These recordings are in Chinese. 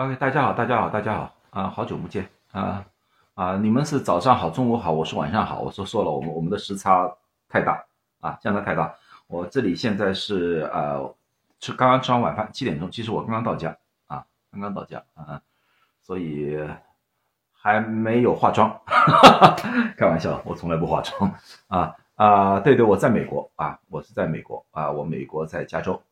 OK，大家好，大家好，大家好啊，好久不见啊啊！你们是早上好，中午好，我是晚上好。我说错了，我们我们的时差太大啊，相差太大。我这里现在是呃吃刚刚吃完晚饭，七点钟。其实我刚刚到家啊，刚刚到家啊，所以还没有化妆，开玩笑，我从来不化妆啊啊！对对，我在美国啊，我是在美国啊，我美国在加州。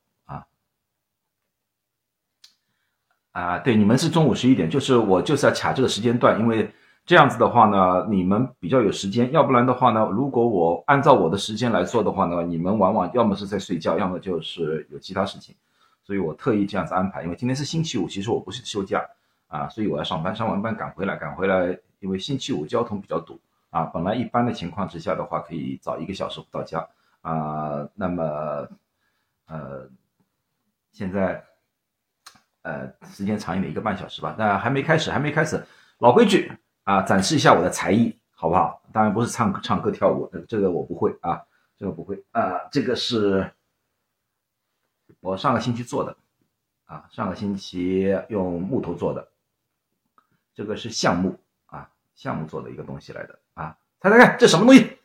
啊，对，你们是中午十一点，就是我就是要卡这个时间段，因为这样子的话呢，你们比较有时间，要不然的话呢，如果我按照我的时间来做的话呢，你们往往要么是在睡觉，要么就是有其他事情，所以我特意这样子安排，因为今天是星期五，其实我不是休假啊，所以我要上班，上完班赶回来，赶回来，因为星期五交通比较堵啊，本来一般的情况之下的话，可以早一个小时到家啊，那么呃，现在。呃，时间长一点，一个半小时吧。那还没开始，还没开始，老规矩啊，展示一下我的才艺，好不好？当然不是唱唱歌跳舞，这个我不会啊，这个不会啊。这个是我上个星期做的啊，上个星期用木头做的，这个是橡木啊，橡木做的一个东西来的啊。猜猜看，这什么东西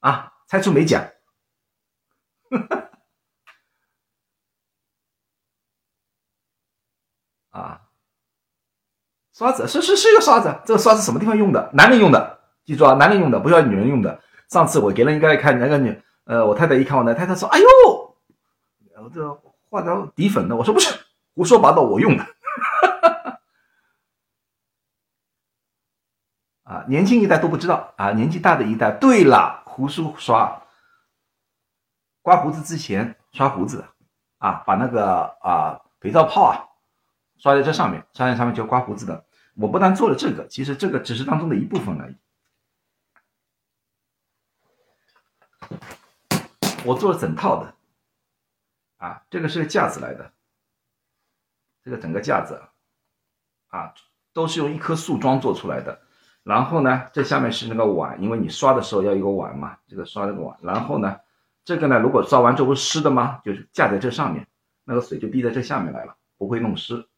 啊？猜出没奖？啊，刷子是是是一个刷子，这个刷子什么地方用的？男人用的，记住啊，男人用的，不要女人用的。上次我给人一个看，那个女，呃，我太太一看我那太太说：“哎呦，我这化妆底粉的。”我说：“不是，胡说八道，我用的。”啊，年轻一代都不知道啊，年纪大的一代。对了，胡须刷，刮胡子之前刷胡子啊，把那个啊肥皂泡啊。刷在这上面，刷在上面就刮胡子的。我不但做了这个，其实这个只是当中的一部分而已。我做了整套的，啊，这个是个架子来的，这个整个架子，啊，都是用一棵树桩做出来的。然后呢，这下面是那个碗，因为你刷的时候要一个碗嘛，这个刷那个碗。然后呢，这个呢，如果刷完之后湿的吗？就是架在这上面，那个水就滴在这下面来了，不会弄湿。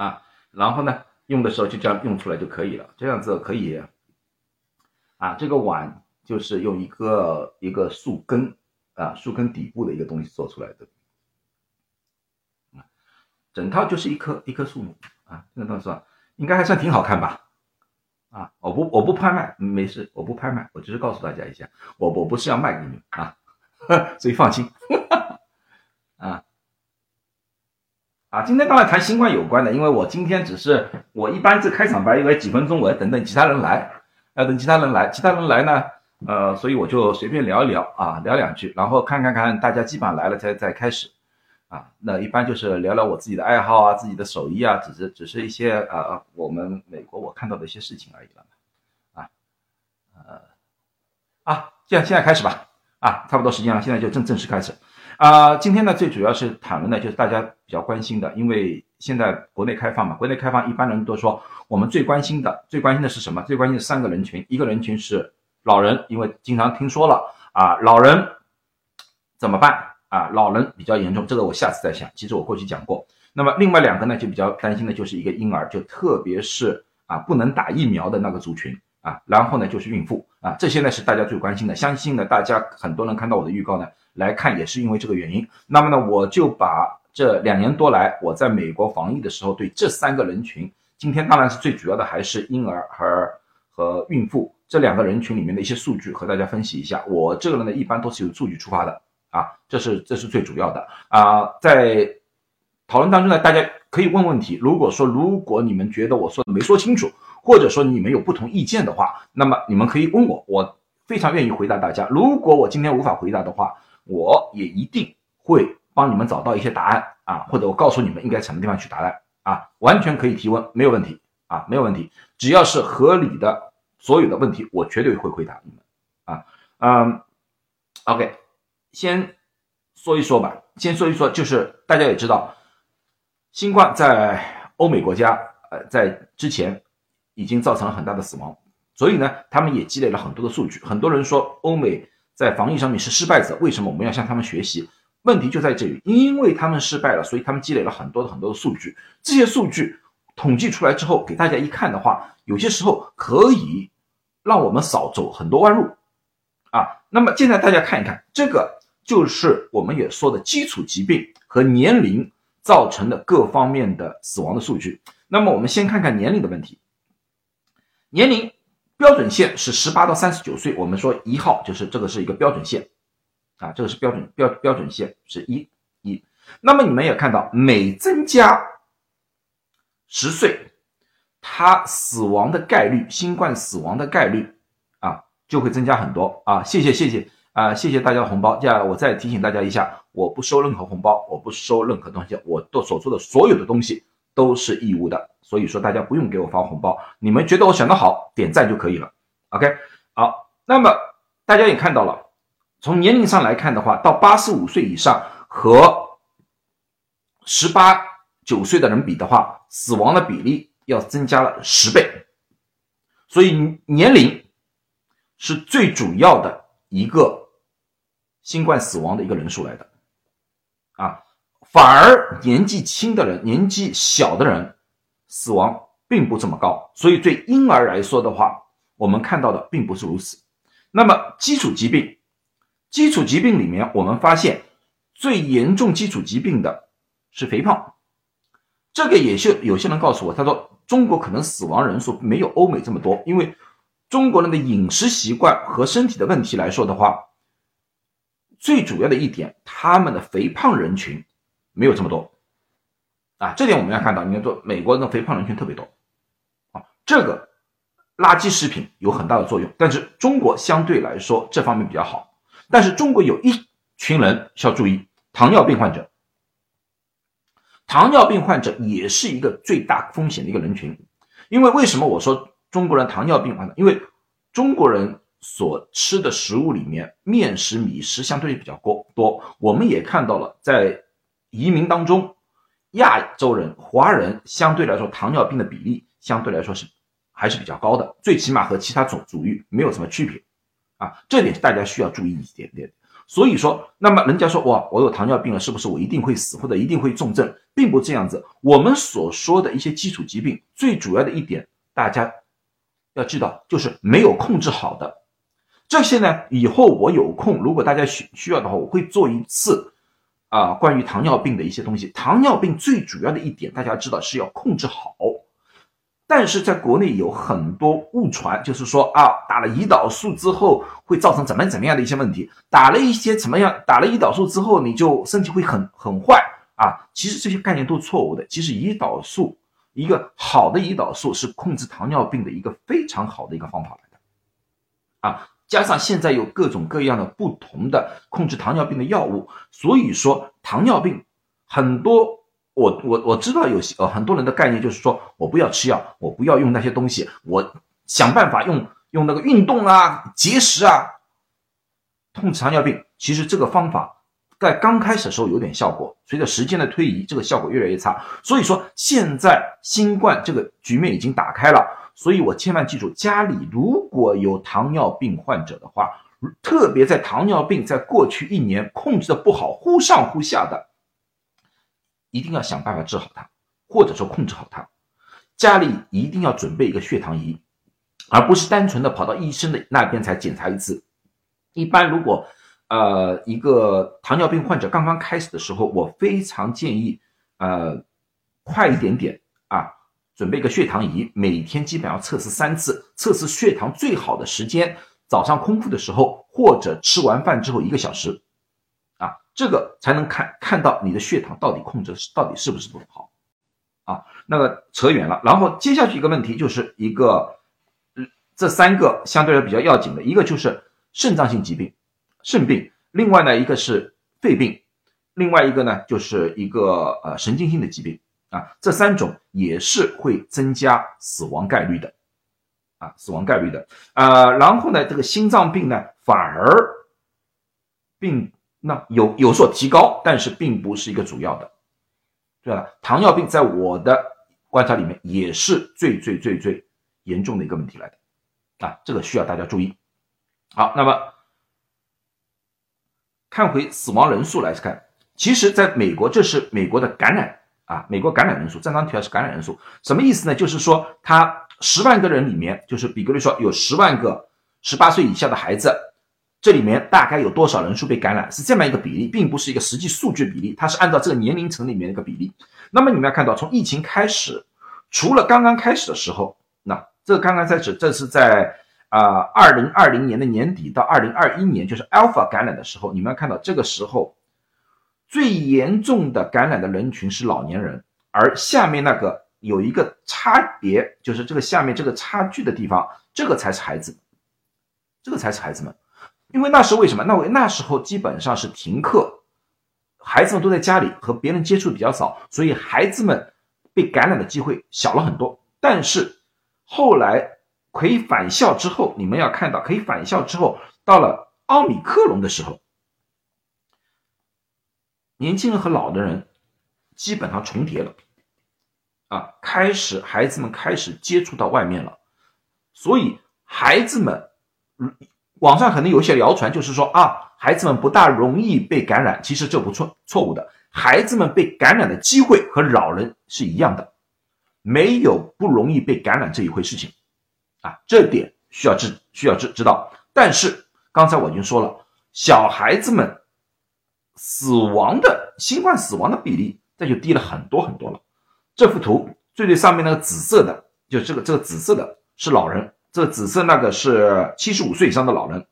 啊，然后呢，用的时候就这样用出来就可以了，这样子可以。啊，这个碗就是用一个一个树根啊，树根底部的一个东西做出来的。整套就是一棵一棵树木啊，这个东西应该还算挺好看吧？啊，我不我不拍卖，没事，我不拍卖，我只是告诉大家一下，我我不是要卖给你们啊，所以放心。啊。啊，今天当然谈新冠有关的，因为我今天只是我一般这开场白，因为几分钟我要等等其他人来，要等其他人来，其他人来呢，呃，所以我就随便聊一聊啊，聊两句，然后看看看大家基本上来了再再开始，啊，那一般就是聊聊我自己的爱好啊，自己的手艺啊，只是只是一些呃我们美国我看到的一些事情而已了，啊，呃，啊，这样现在开始吧，啊，差不多时间了，现在就正正式开始。啊，今天呢，最主要是谈论的，就是大家比较关心的，因为现在国内开放嘛，国内开放，一般人都说我们最关心的，最关心的是什么？最关心的三个人群，一个人群是老人，因为经常听说了啊，老人怎么办啊？老人比较严重，这个我下次再想。其实我过去讲过。那么另外两个呢，就比较担心的就是一个婴儿，就特别是啊不能打疫苗的那个族群啊，然后呢就是孕妇啊，这些呢是大家最关心的。相信呢，大家很多人看到我的预告呢。来看也是因为这个原因，那么呢，我就把这两年多来我在美国防疫的时候，对这三个人群，今天当然是最主要的还是婴儿和和孕妇这两个人群里面的一些数据和大家分析一下。我这个人呢，一般都是由数据出发的啊，这是这是最主要的啊。在讨论当中呢，大家可以问问题。如果说如果你们觉得我说的没说清楚，或者说你们有不同意见的话，那么你们可以问我，我非常愿意回答大家。如果我今天无法回答的话，我也一定会帮你们找到一些答案啊，或者我告诉你们应该什么地方去答案啊，完全可以提问，没有问题啊，没有问题，只要是合理的，所有的问题我绝对会回答你们啊，嗯，OK，先说一说吧，先说一说，就是大家也知道，新冠在欧美国家，呃，在之前已经造成了很大的死亡，所以呢，他们也积累了很多的数据，很多人说欧美。在防疫上面是失败者，为什么我们要向他们学习？问题就在这里，因为他们失败了，所以他们积累了很多的很多的数据。这些数据统计出来之后，给大家一看的话，有些时候可以让我们少走很多弯路啊。那么现在大家看一看，这个就是我们也说的基础疾病和年龄造成的各方面的死亡的数据。那么我们先看看年龄的问题，年龄标准线是十八到三十九岁，我们说一号就是这个是一个标准线。啊，这个是标准标标准线是一一，那么你们也看到，每增加十岁，他死亡的概率，新冠死亡的概率啊，就会增加很多啊。谢谢谢谢啊，谢谢大家的红包。接下来我再提醒大家一下，我不收任何红包，我不收任何东西，我都所做的所有的东西都是义务的，所以说大家不用给我发红包，你们觉得我选的好，点赞就可以了。OK，好，那么大家也看到了。从年龄上来看的话，到八十五岁以上和十八九岁的人比的话，死亡的比例要增加了十倍。所以年龄是最主要的一个新冠死亡的一个人数来的啊，反而年纪轻的人、年纪小的人死亡并不这么高。所以对婴儿来说的话，我们看到的并不是如此。那么基础疾病。基础疾病里面，我们发现最严重基础疾病的是肥胖。这个也是有些人告诉我，他说中国可能死亡人数没有欧美这么多，因为中国人的饮食习惯和身体的问题来说的话，最主要的一点，他们的肥胖人群没有这么多啊。这点我们要看到，你看做美国的肥胖人群特别多啊，这个垃圾食品有很大的作用，但是中国相对来说这方面比较好。但是中国有一群人需要注意，糖尿病患者。糖尿病患者也是一个最大风险的一个人群，因为为什么我说中国人糖尿病患者？因为中国人所吃的食物里面面食、米食相对比较多多。我们也看到了，在移民当中，亚洲人、华人相对来说糖尿病的比例相对来说是还是比较高的，最起码和其他种族裔没有什么区别。啊，这点大家需要注意一点点。所以说，那么人家说哇，我有糖尿病了，是不是我一定会死或者一定会重症？并不这样子。我们所说的一些基础疾病，最主要的一点，大家要知道，就是没有控制好的。这些呢，以后我有空，如果大家需需要的话，我会做一次啊，关于糖尿病的一些东西。糖尿病最主要的一点，大家知道是要控制好。但是在国内有很多误传，就是说啊，打了胰岛素之后会造成怎么怎么样的一些问题，打了一些怎么样，打了胰岛素之后你就身体会很很坏啊。其实这些概念都错误的。其实胰岛素一个好的胰岛素是控制糖尿病的一个非常好的一个方法来的啊。加上现在有各种各样的不同的控制糖尿病的药物，所以说糖尿病很多。我我我知道有些呃很多人的概念就是说我不要吃药，我不要用那些东西，我想办法用用那个运动啊、节食啊，控制糖尿病。其实这个方法在刚开始的时候有点效果，随着时间的推移，这个效果越来越差。所以说现在新冠这个局面已经打开了，所以我千万记住，家里如果有糖尿病患者的话，特别在糖尿病在过去一年控制的不好，忽上忽下的。一定要想办法治好它，或者说控制好它。家里一定要准备一个血糖仪，而不是单纯的跑到医生的那边才检查一次。一般如果呃一个糖尿病患者刚刚开始的时候，我非常建议呃快一点点啊，准备一个血糖仪，每天基本上测试三次，测试血糖最好的时间早上空腹的时候，或者吃完饭之后一个小时。啊这个才能看看到你的血糖到底控制到底是不是不好啊？那个扯远了。然后接下去一个问题就是一个，这三个相对来比较要紧的，一个就是肾脏性疾病，肾病；另外呢一个是肺病；另外一个呢就是一个呃神经性的疾病啊。这三种也是会增加死亡概率的啊，死亡概率的。呃，然后呢这个心脏病呢反而并。那有有所提高，但是并不是一个主要的，对吧？糖尿病在我的观察里面也是最最最最严重的一个问题来的，啊，这个需要大家注意。好，那么看回死亡人数来看，其实，在美国，这是美国的感染啊，美国感染人数，正常提到是感染人数，什么意思呢？就是说，他十万个人里面，就是比如说有十万个十八岁以下的孩子，这里面大概有多少人数被感染，是这么一个比例，并不是一个实际数据比例，它是按照这个年龄层里面的一个比例。那么你们要看到，从疫情开始，除了刚刚开始的时候，那这刚刚开始，这是在啊二零二零年的年底到二零二一年，就是 Alpha 感染的时候，你们要看到这个时候。最严重的感染的人群是老年人，而下面那个有一个差别，就是这个下面这个差距的地方，这个才是孩子，这个才是孩子们，因为那时为什么？那我那时候基本上是停课，孩子们都在家里和别人接触比较少，所以孩子们被感染的机会小了很多。但是后来可以返校之后，你们要看到可以返校之后，到了奥米克戎的时候。年轻人和老的人基本上重叠了，啊，开始孩子们开始接触到外面了，所以孩子们，网上可能有一些谣传，就是说啊，孩子们不大容易被感染，其实这不错错误的，孩子们被感染的机会和老人是一样的，没有不容易被感染这一回事情，啊，这点需要知需要知知道。但是刚才我已经说了，小孩子们。死亡的新冠死亡的比例，这就低了很多很多了。这幅图最最上面那个紫色的，就这个这个紫色的是老人，这个紫色那个是七十五岁以上的老人，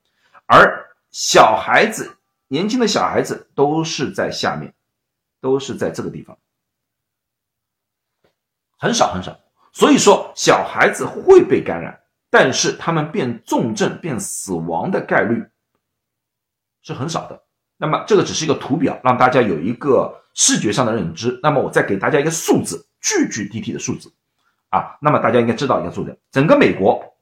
而小孩子年轻的小孩子都是在下面，都是在这个地方，很少很少。所以说小孩子会被感染，但是他们变重症、变死亡的概率是很少的。那么这个只是一个图表，让大家有一个视觉上的认知。那么我再给大家一个数字，具具体体的数字，啊，那么大家应该知道一个数字：整个美国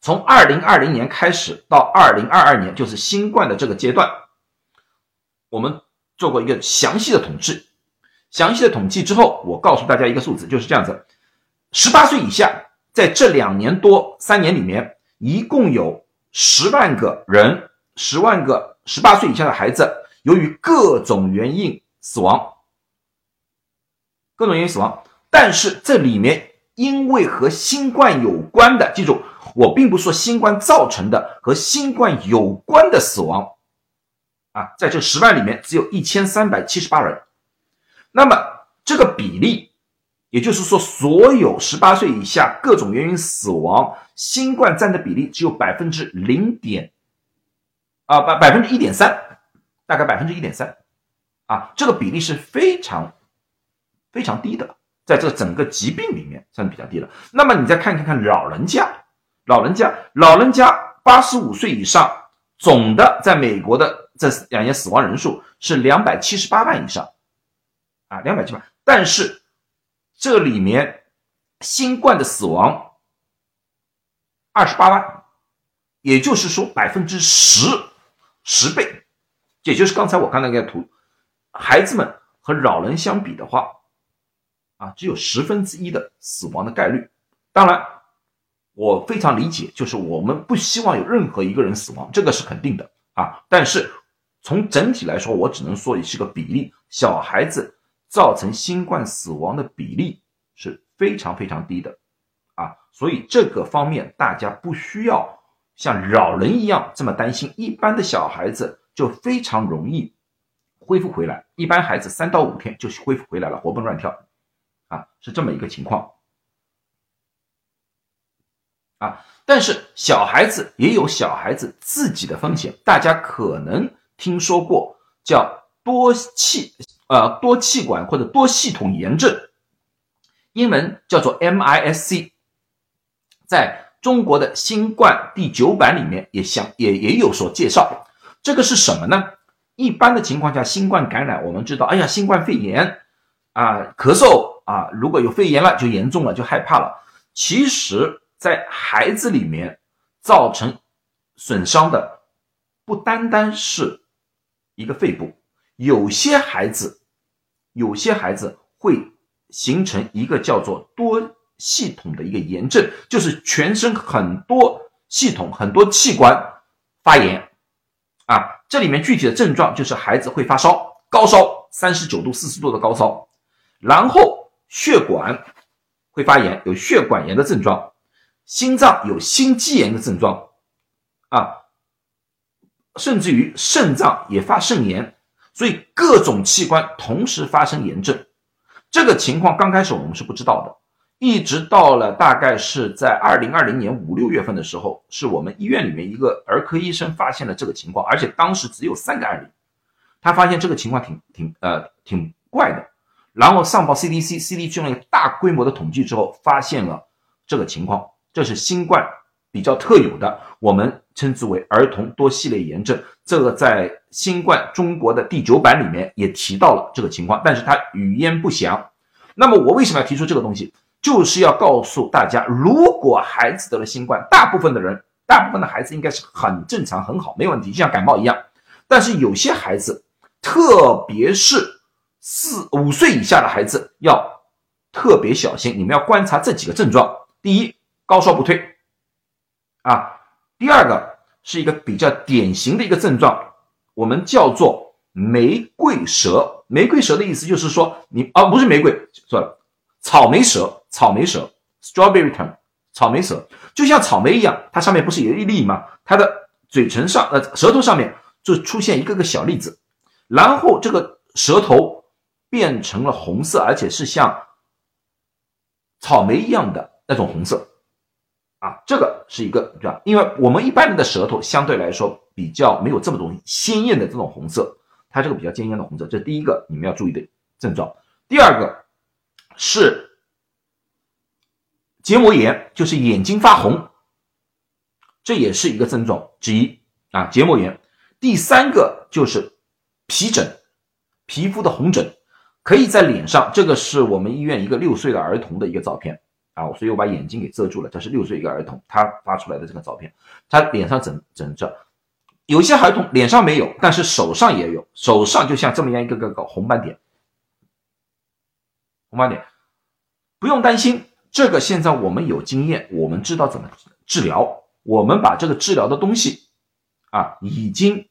从二零二零年开始到二零二二年，就是新冠的这个阶段，我们做过一个详细的统计。详细的统计之后，我告诉大家一个数字，就是这样子：十八岁以下，在这两年多三年里面，一共有十万个人，十万个。十八岁以下的孩子由于各种原因死亡，各种原因死亡，但是这里面因为和新冠有关的，记住，我并不说新冠造成的和新冠有关的死亡，啊，在这十万里面只有一千三百七十八人，那么这个比例，也就是说，所有十八岁以下各种原因死亡，新冠占的比例只有百分之零点。啊，百百分之一点三，大概百分之一点三，啊，这个比例是非常非常低的，在这整个疾病里面算比较低的。那么你再看看看老人家，老人家，老人家八十五岁以上，总的在美国的这两年死亡人数是两百七十八万以上，啊，两百七万，但是这里面新冠的死亡二十八万，也就是说百分之十。十倍，也就是刚才我看那个图，孩子们和老人相比的话，啊，只有十分之一的死亡的概率。当然，我非常理解，就是我们不希望有任何一个人死亡，这个是肯定的啊。但是从整体来说，我只能说也是个比例，小孩子造成新冠死亡的比例是非常非常低的啊。所以这个方面大家不需要。像老人一样这么担心，一般的小孩子就非常容易恢复回来。一般孩子三到五天就恢复回来了，活蹦乱跳，啊，是这么一个情况。啊，但是小孩子也有小孩子自己的风险，大家可能听说过叫多气呃多气管或者多系统炎症，英文叫做 MIS-C，在。中国的新冠第九版里面也相也也有所介绍，这个是什么呢？一般的情况下，新冠感染我们知道，哎呀，新冠肺炎啊，咳嗽啊，如果有肺炎了就严重了，就害怕了。其实，在孩子里面造成损伤的不单单是一个肺部，有些孩子，有些孩子会形成一个叫做多。系统的一个炎症，就是全身很多系统、很多器官发炎啊。这里面具体的症状就是孩子会发烧，高烧三十九度、四十度的高烧，然后血管会发炎，有血管炎的症状，心脏有心肌炎的症状，啊，甚至于肾脏也发肾炎，所以各种器官同时发生炎症。这个情况刚开始我们是不知道的。一直到了大概是在二零二零年五六月份的时候，是我们医院里面一个儿科医生发现了这个情况，而且当时只有三个案例，他发现这个情况挺挺呃挺怪的，然后上报 CDC，CDC 做了大规模的统计之后，发现了这个情况，这是新冠比较特有的，我们称之为儿童多系列炎症，这个在新冠中国的第九版里面也提到了这个情况，但是它语焉不详。那么我为什么要提出这个东西？就是要告诉大家，如果孩子得了新冠，大部分的人，大部分的孩子应该是很正常、很好，没问题，就像感冒一样。但是有些孩子，特别是四五岁以下的孩子，要特别小心。你们要观察这几个症状：第一，高烧不退，啊；第二个是一个比较典型的一个症状，我们叫做玫瑰舌。玫瑰舌的意思就是说，你啊，不是玫瑰，错了。草莓舌，草莓舌，strawberry tongue，草莓舌，就像草莓一样，它上面不是有一粒吗？它的嘴唇上，呃，舌头上面就出现一个个小粒子，然后这个舌头变成了红色，而且是像草莓一样的那种红色，啊，这个是一个，对吧？因为我们一般人的舌头相对来说比较没有这么多鲜艳的这种红色，它这个比较鲜艳的红色，这第一个你们要注意的症状。第二个。是结膜炎，就是眼睛发红，这也是一个症状之一啊。结膜炎，第三个就是皮疹，皮肤的红疹，可以在脸上。这个是我们医院一个六岁的儿童的一个照片啊，所以我把眼睛给遮住了。这是六岁一个儿童他发出来的这个照片，他脸上疹疹着，有些儿童脸上没有，但是手上也有，手上就像这么样一个个个红斑点，红斑点。不用担心，这个现在我们有经验，我们知道怎么治疗。我们把这个治疗的东西啊，已经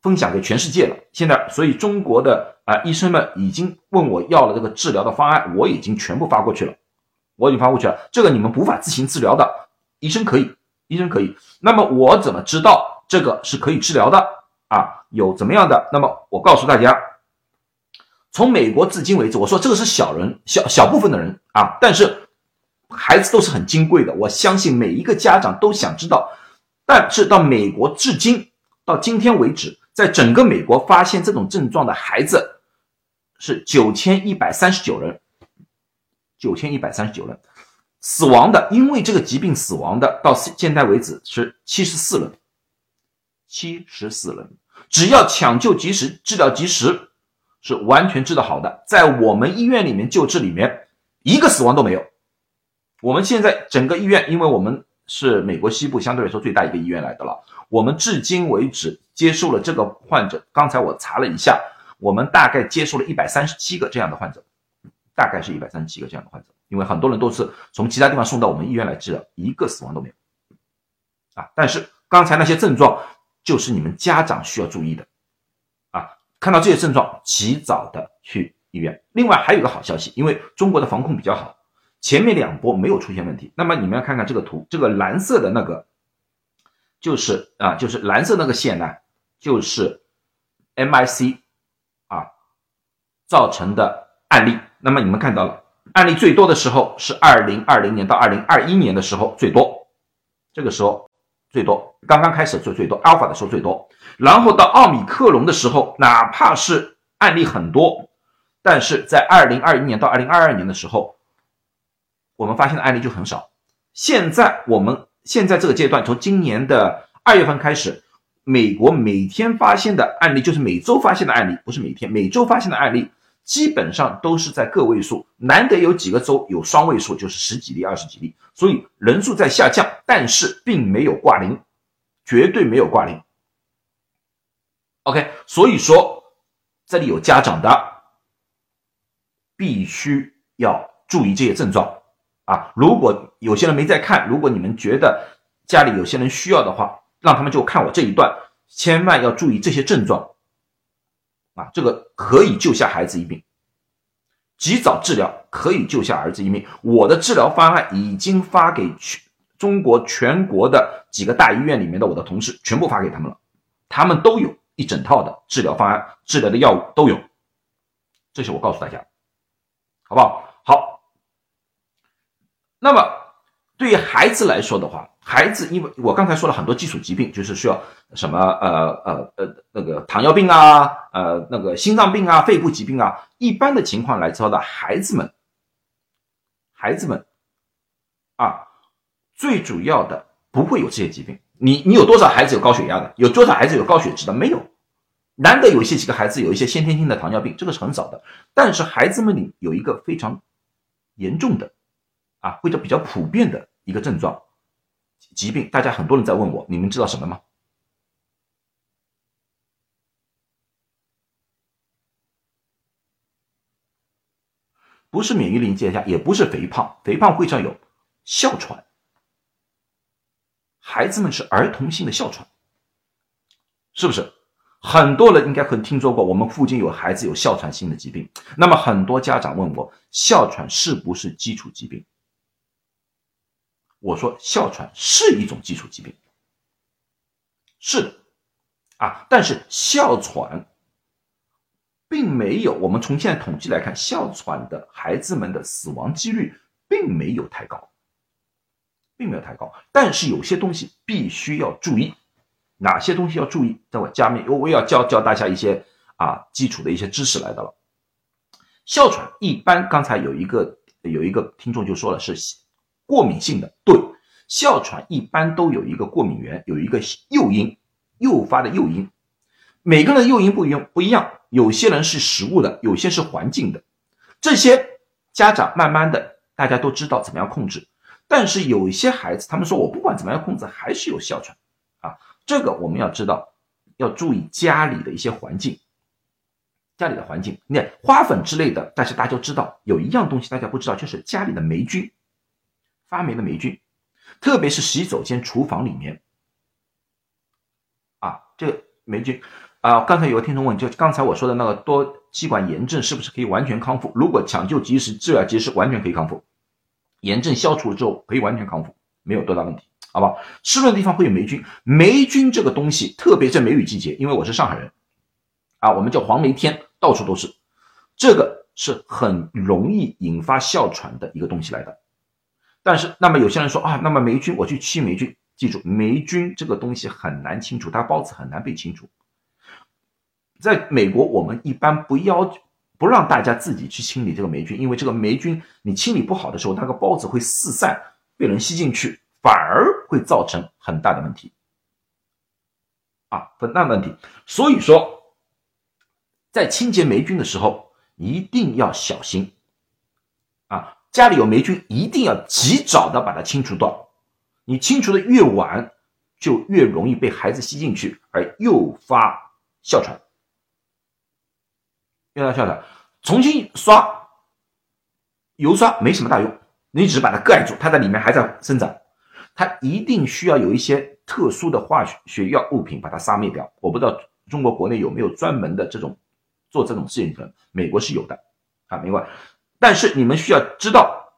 分享给全世界了。现在，所以中国的啊医生们已经问我要了这个治疗的方案，我已经全部发过去了。我已经发过去了，这个你们无法自行治疗的，医生可以，医生可以。那么我怎么知道这个是可以治疗的啊？有怎么样的？那么我告诉大家。从美国至今为止，我说这个是小人，小小部分的人啊，但是孩子都是很金贵的。我相信每一个家长都想知道，但是到美国至今到今天为止，在整个美国发现这种症状的孩子是九千一百三十九人，九千一百三十九人，死亡的因为这个疾病死亡的到现在为止是七十四人，七十四人，只要抢救及时，治疗及时。是完全治得好的，在我们医院里面救治里面，一个死亡都没有。我们现在整个医院，因为我们是美国西部相对来说最大一个医院来的了，我们至今为止接受了这个患者。刚才我查了一下，我们大概接受了一百三十七个这样的患者，大概是一百三十七个这样的患者。因为很多人都是从其他地方送到我们医院来治疗，一个死亡都没有。啊，但是刚才那些症状就是你们家长需要注意的。啊看到这些症状，及早的去医院。另外还有一个好消息，因为中国的防控比较好，前面两波没有出现问题。那么你们要看看这个图，这个蓝色的那个，就是啊，就是蓝色那个线呢，就是 MIC 啊造成的案例。那么你们看到了，案例最多的时候是二零二零年到二零二一年的时候最多，这个时候最多，刚刚开始最最多，Alpha 的时候最多。然后到奥米克戎的时候，哪怕是案例很多，但是在二零二一年到二零二二年的时候，我们发现的案例就很少。现在我们现在这个阶段，从今年的二月份开始，美国每天发现的案例，就是每周发现的案例，不是每天，每周发现的案例，基本上都是在个位数，难得有几个州有双位数，就是十几例、二十几例，所以人数在下降，但是并没有挂零，绝对没有挂零。OK，所以说这里有家长的，必须要注意这些症状啊。如果有些人没在看，如果你们觉得家里有些人需要的话，让他们就看我这一段，千万要注意这些症状啊，这个可以救下孩子一命，及早治疗可以救下儿子一命。我的治疗方案已经发给全中国全国的几个大医院里面的我的同事，全部发给他们了，他们都有一整套的治疗方案，治疗的药物都有。这些我告诉大家，好不好？好。那么对于孩子来说的话，孩子因为我刚才说了很多基础疾病，就是需要什么呃呃呃那个糖尿病啊，呃那个心脏病啊，肺部疾病啊，一般的情况来说的孩子们，孩子们啊，最主要的不会有这些疾病。你你有多少孩子有高血压的？有多少孩子有高血脂的？没有。难得有一些几个孩子有一些先天性的糖尿病，这个是很少的。但是孩子们里有一个非常严重的，啊，或者比较普遍的一个症状疾病，大家很多人在问我，你们知道什么吗？不是免疫力低下，也不是肥胖，肥胖会上有哮喘，孩子们是儿童性的哮喘，是不是？很多人应该可能听说过，我们附近有孩子有哮喘性的疾病。那么很多家长问我，哮喘是不是基础疾病？我说，哮喘是一种基础疾病，是的，啊，但是哮喘并没有，我们从现在统计来看，哮喘的孩子们的死亡几率并没有太高，并没有太高。但是有些东西必须要注意。哪些东西要注意？在我加面，我我要教教大家一些啊基础的一些知识来的了。哮喘一般，刚才有一个有一个听众就说了是过敏性的，对，哮喘一般都有一个过敏源，有一个诱因诱发的诱因。每个人的诱因不一样，不一样，有些人是食物的，有些是环境的。这些家长慢慢的大家都知道怎么样控制，但是有一些孩子，他们说我不管怎么样控制，还是有哮喘啊。这个我们要知道，要注意家里的一些环境，家里的环境，你看花粉之类的，但是大家都知道有一样东西大家不知道，就是家里的霉菌，发霉的霉菌，特别是洗手间、厨房里面，啊，这个霉菌，啊，刚才有个听众问，就刚才我说的那个多气管炎症是不是可以完全康复？如果抢救及时、治疗及时，完全可以康复，炎症消除了之后可以完全康复，没有多大问题。好吧，湿润的地方会有霉菌。霉菌这个东西，特别在梅雨季节，因为我是上海人，啊，我们叫黄梅天，到处都是，这个是很容易引发哮喘的一个东西来的。但是，那么有些人说啊，那么霉菌我去清霉菌，记住，霉菌这个东西很难清除，它孢子很难被清除。在美国，我们一般不要不让大家自己去清理这个霉菌，因为这个霉菌你清理不好的时候，那个孢子会四散，被人吸进去。反而会造成很大的问题，啊，很大的问题。所以说，在清洁霉菌的时候一定要小心，啊，家里有霉菌一定要及早的把它清除掉。你清除的越晚，就越容易被孩子吸进去，而诱发哮喘。诱发哮喘，重新刷油刷没什么大用，你只是把它盖住，它在里面还在生长。它一定需要有一些特殊的化学药物品把它杀灭掉。我不知道中国国内有没有专门的这种做这种事情的，美国是有的啊，没关但是你们需要知道，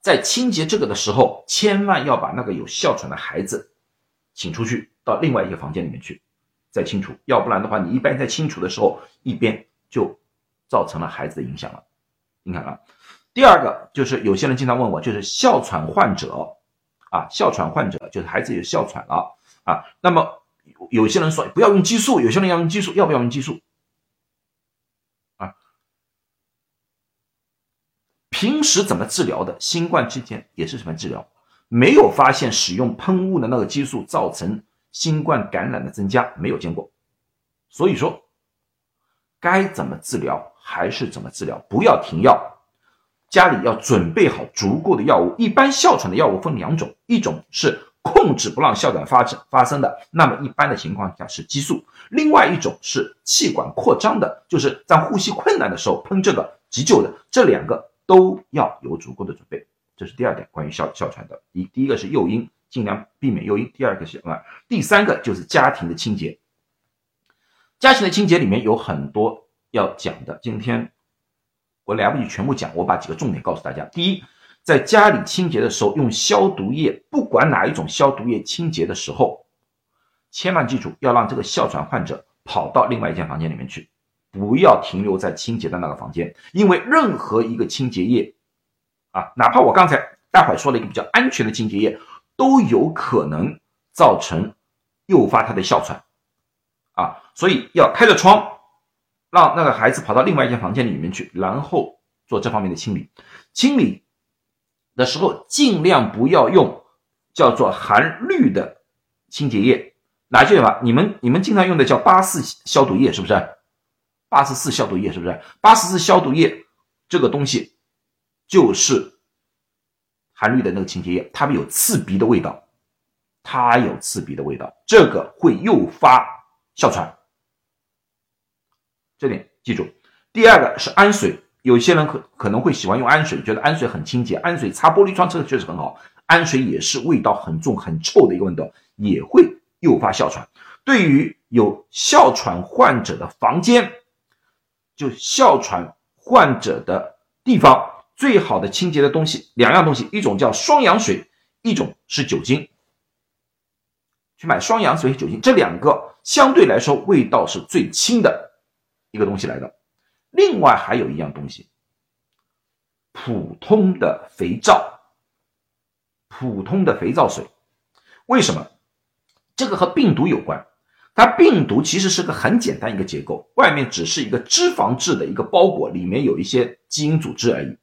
在清洁这个的时候，千万要把那个有哮喘的孩子请出去到另外一个房间里面去再清除，要不然的话，你一般在清除的时候，一边就造成了孩子的影响了。你看啊，第二个就是有些人经常问我，就是哮喘患者。啊，哮喘患者就是孩子有哮喘了啊。那么有些人说不要用激素，有些人要用激素，要不要用激素？平时怎么治疗的？新冠期间也是什么治疗？没有发现使用喷雾的那个激素造成新冠感染的增加，没有见过。所以说，该怎么治疗还是怎么治疗，不要停药。家里要准备好足够的药物。一般哮喘的药物分两种，一种是控制不让哮喘发生发生的，那么一般的情况下是激素；另外一种是气管扩张的，就是在呼吸困难的时候喷这个急救的。这两个都要有足够的准备。这是第二点关于哮哮喘的。一第一个是诱因，尽量避免诱因；第二个是啊，第三个就是家庭的清洁。家庭的清洁里面有很多要讲的，今天我来不及全部讲，我把几个重点告诉大家。第一，在家里清洁的时候用消毒液，不管哪一种消毒液清洁的时候，千万记住要让这个哮喘患者跑到另外一间房间里面去，不要停留在清洁的那个房间，因为任何一个清洁液啊，哪怕我刚才待会说了一个比较安全的清洁液，都有可能造成诱发他的哮喘。啊，所以要开着窗，让那个孩子跑到另外一间房间里面去，然后做这方面的清理。清理的时候尽量不要用叫做含氯的清洁液，哪些吧？你们你们经常用的叫八四消毒液是不是？八十四消毒液是不是？八十四消毒液这个东西就是含氯的那个清洁液，它有刺鼻的味道，它有刺鼻的味道，这个会诱发。哮喘，这点记住。第二个是氨水，有些人可可能会喜欢用氨水，觉得氨水很清洁，氨水擦玻璃窗这个确实很好。氨水也是味道很重、很臭的一个味道，也会诱发哮喘。对于有哮喘患者的房间，就哮喘患者的地方，最好的清洁的东西两样东西，一种叫双氧水，一种是酒精。去买双氧水、酒精，这两个相对来说味道是最轻的一个东西来的。另外还有一样东西，普通的肥皂，普通的肥皂水。为什么？这个和病毒有关。它病毒其实是个很简单一个结构，外面只是一个脂肪质的一个包裹，里面有一些基因组织而已。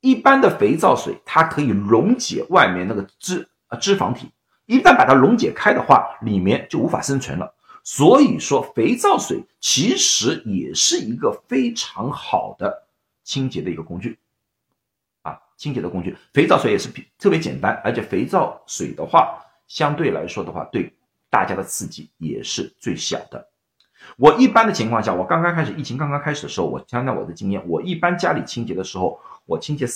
一般的肥皂水，它可以溶解外面那个脂啊脂肪体。一旦把它溶解开的话，里面就无法生存了。所以说，肥皂水其实也是一个非常好的清洁的一个工具，啊，清洁的工具。肥皂水也是特别简单，而且肥皂水的话，相对来说的话，对大家的刺激也是最小的。我一般的情况下，我刚刚开始疫情刚刚开始的时候，我讲讲我的经验。我一般家里清洁的时候，我清洁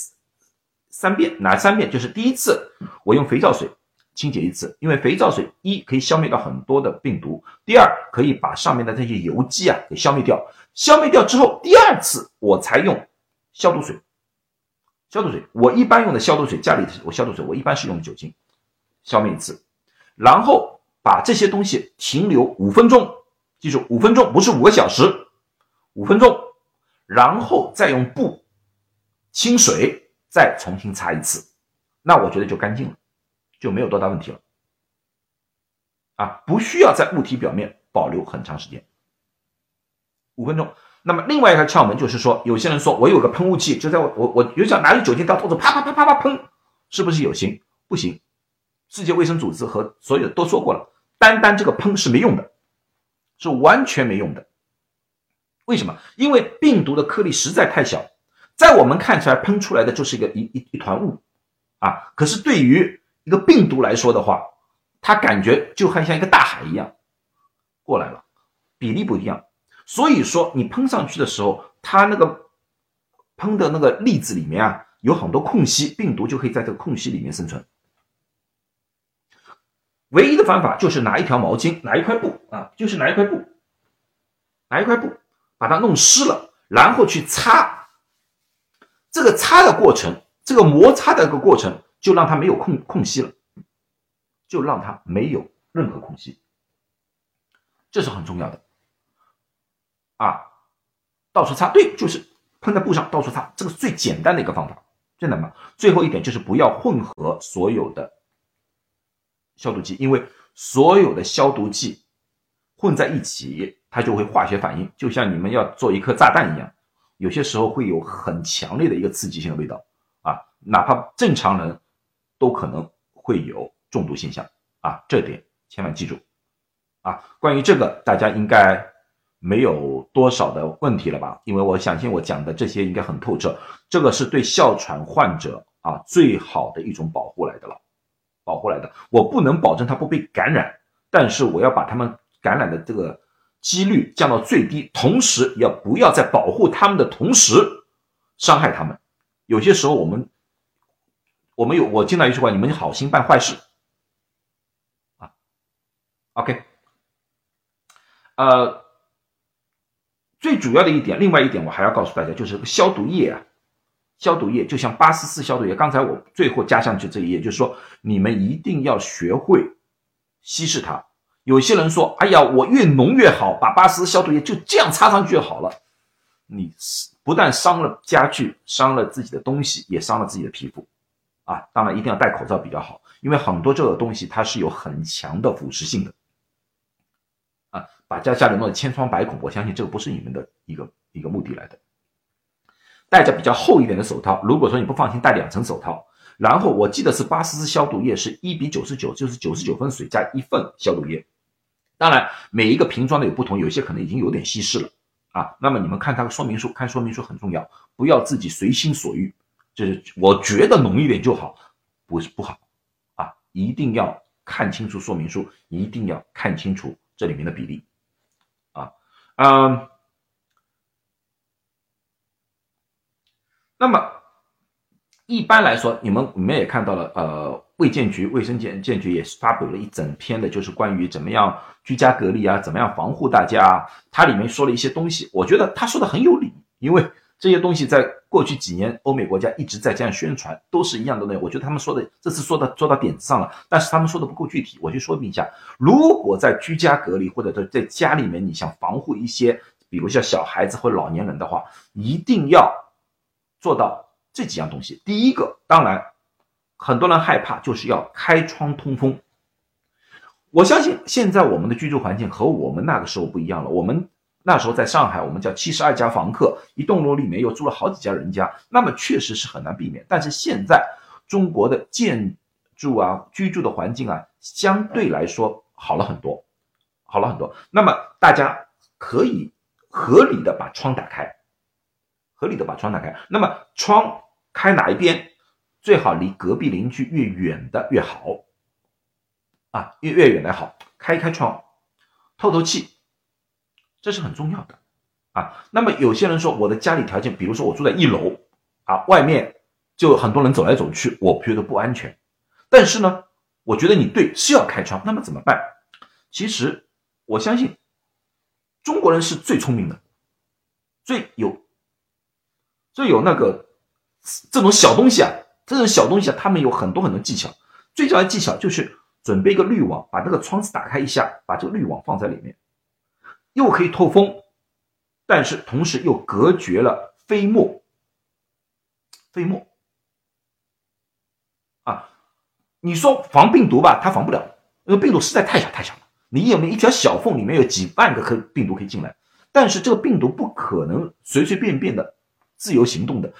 三遍，哪三遍？就是第一次我用肥皂水。清洁一次，因为肥皂水一可以消灭掉很多的病毒，第二可以把上面的这些油迹啊给消灭掉。消灭掉之后，第二次我才用消毒水。消毒水我一般用的消毒水，家里我消毒水我一般是用酒精消灭一次，然后把这些东西停留五分钟，记住五分钟不是五个小时，五分钟，然后再用布清水再重新擦一次，那我觉得就干净了。就没有多大问题了，啊，不需要在物体表面保留很长时间，五分钟。那么另外一个窍门就是说，有些人说我有个喷雾器，就在我我我有想拿着酒精到处啪啪啪啪啪喷，是不是有行？不行。世界卫生组织和所有都说过了，单单这个喷是没用的，是完全没用的。为什么？因为病毒的颗粒实在太小，在我们看起来喷出来的就是一个一一一团雾，啊，可是对于一个病毒来说的话，它感觉就很像一个大海一样过来了，比例不一样。所以说你喷上去的时候，它那个喷的那个粒子里面啊，有很多空隙，病毒就可以在这个空隙里面生存。唯一的方法就是拿一条毛巾，拿一块布啊，就是拿一块布，拿一块布把它弄湿了，然后去擦。这个擦的过程，这个摩擦的一个过程。就让它没有空空隙了，就让它没有任何空隙，这是很重要的啊！到处擦，对，就是喷在布上到处擦，这个是最简单的一个方法，真的吗？最后一点就是不要混合所有的消毒剂，因为所有的消毒剂混在一起，它就会化学反应，就像你们要做一颗炸弹一样，有些时候会有很强烈的一个刺激性的味道啊，哪怕正常人。都可能会有中毒现象啊，这点千万记住啊。关于这个，大家应该没有多少的问题了吧？因为我相信我讲的这些应该很透彻。这个是对哮喘患者啊最好的一种保护来的了，保护来的。我不能保证他不被感染，但是我要把他们感染的这个几率降到最低，同时要不要在保护他们的同时伤害他们？有些时候我们。我们有我经常一句话，你们好心办坏事，啊，OK，呃，最主要的一点，另外一点我还要告诉大家，就是消毒液啊，消毒液就像八十四消毒液，刚才我最后加上去这一页，就是说你们一定要学会稀释它。有些人说，哎呀，我越浓越好，把八十四消毒液就这样擦上去就好了。你不但伤了家具，伤了自己的东西，也伤了自己的皮肤。啊，当然一定要戴口罩比较好，因为很多这个东西它是有很强的腐蚀性的。啊，把家家里弄得千疮百孔，我相信这个不是你们的一个一个目的来的。戴着比较厚一点的手套，如果说你不放心，戴两层手套。然后我记得是八十四消毒液是一比九十九，就是九十九分水加一份消毒液。当然每一个瓶装的有不同，有些可能已经有点稀释了啊。那么你们看它的说明书，看说明书很重要，不要自己随心所欲。就是我觉得浓一点就好，不是不好啊，一定要看清楚说明书，一定要看清楚这里面的比例啊，嗯，那么一般来说，你们你们也看到了，呃，卫健局卫生健健局也是发布了一整篇的，就是关于怎么样居家隔离啊，怎么样防护大家啊，它里面说了一些东西，我觉得他说的很有理，因为。这些东西在过去几年，欧美国家一直在这样宣传，都是一样的内容。我觉得他们说的这次说的做到点子上了，但是他们说的不够具体。我就说明一下，如果在居家隔离或者在在家里面，你想防护一些，比如像小孩子或老年人的话，一定要做到这几样东西。第一个，当然很多人害怕，就是要开窗通风。我相信现在我们的居住环境和我们那个时候不一样了，我们。那时候在上海，我们叫七十二家房客，一栋楼里面又住了好几家人家，那么确实是很难避免。但是现在中国的建筑啊，居住的环境啊，相对来说好了很多，好了很多。那么大家可以合理的把窗打开，合理的把窗打开。那么窗开哪一边，最好离隔壁邻居越远的越好，啊，越越远的好。开一开窗，透透气。这是很重要的，啊，那么有些人说我的家里条件，比如说我住在一楼，啊，外面就很多人走来走去，我觉得不安全。但是呢，我觉得你对是要开窗，那么怎么办？其实我相信中国人是最聪明的，最有最有那个这种小东西啊，这种小东西啊，他们有很多很多技巧。最重要的技巧就是准备一个滤网，把这个窗子打开一下，把这个滤网放在里面。又可以透风，但是同时又隔绝了飞沫。飞沫啊，你说防病毒吧，它防不了，因为病毒实在太小太小了。你有没有一条小缝，里面有几万个可病毒可以进来？但是这个病毒不可能随随便便的自由行动的。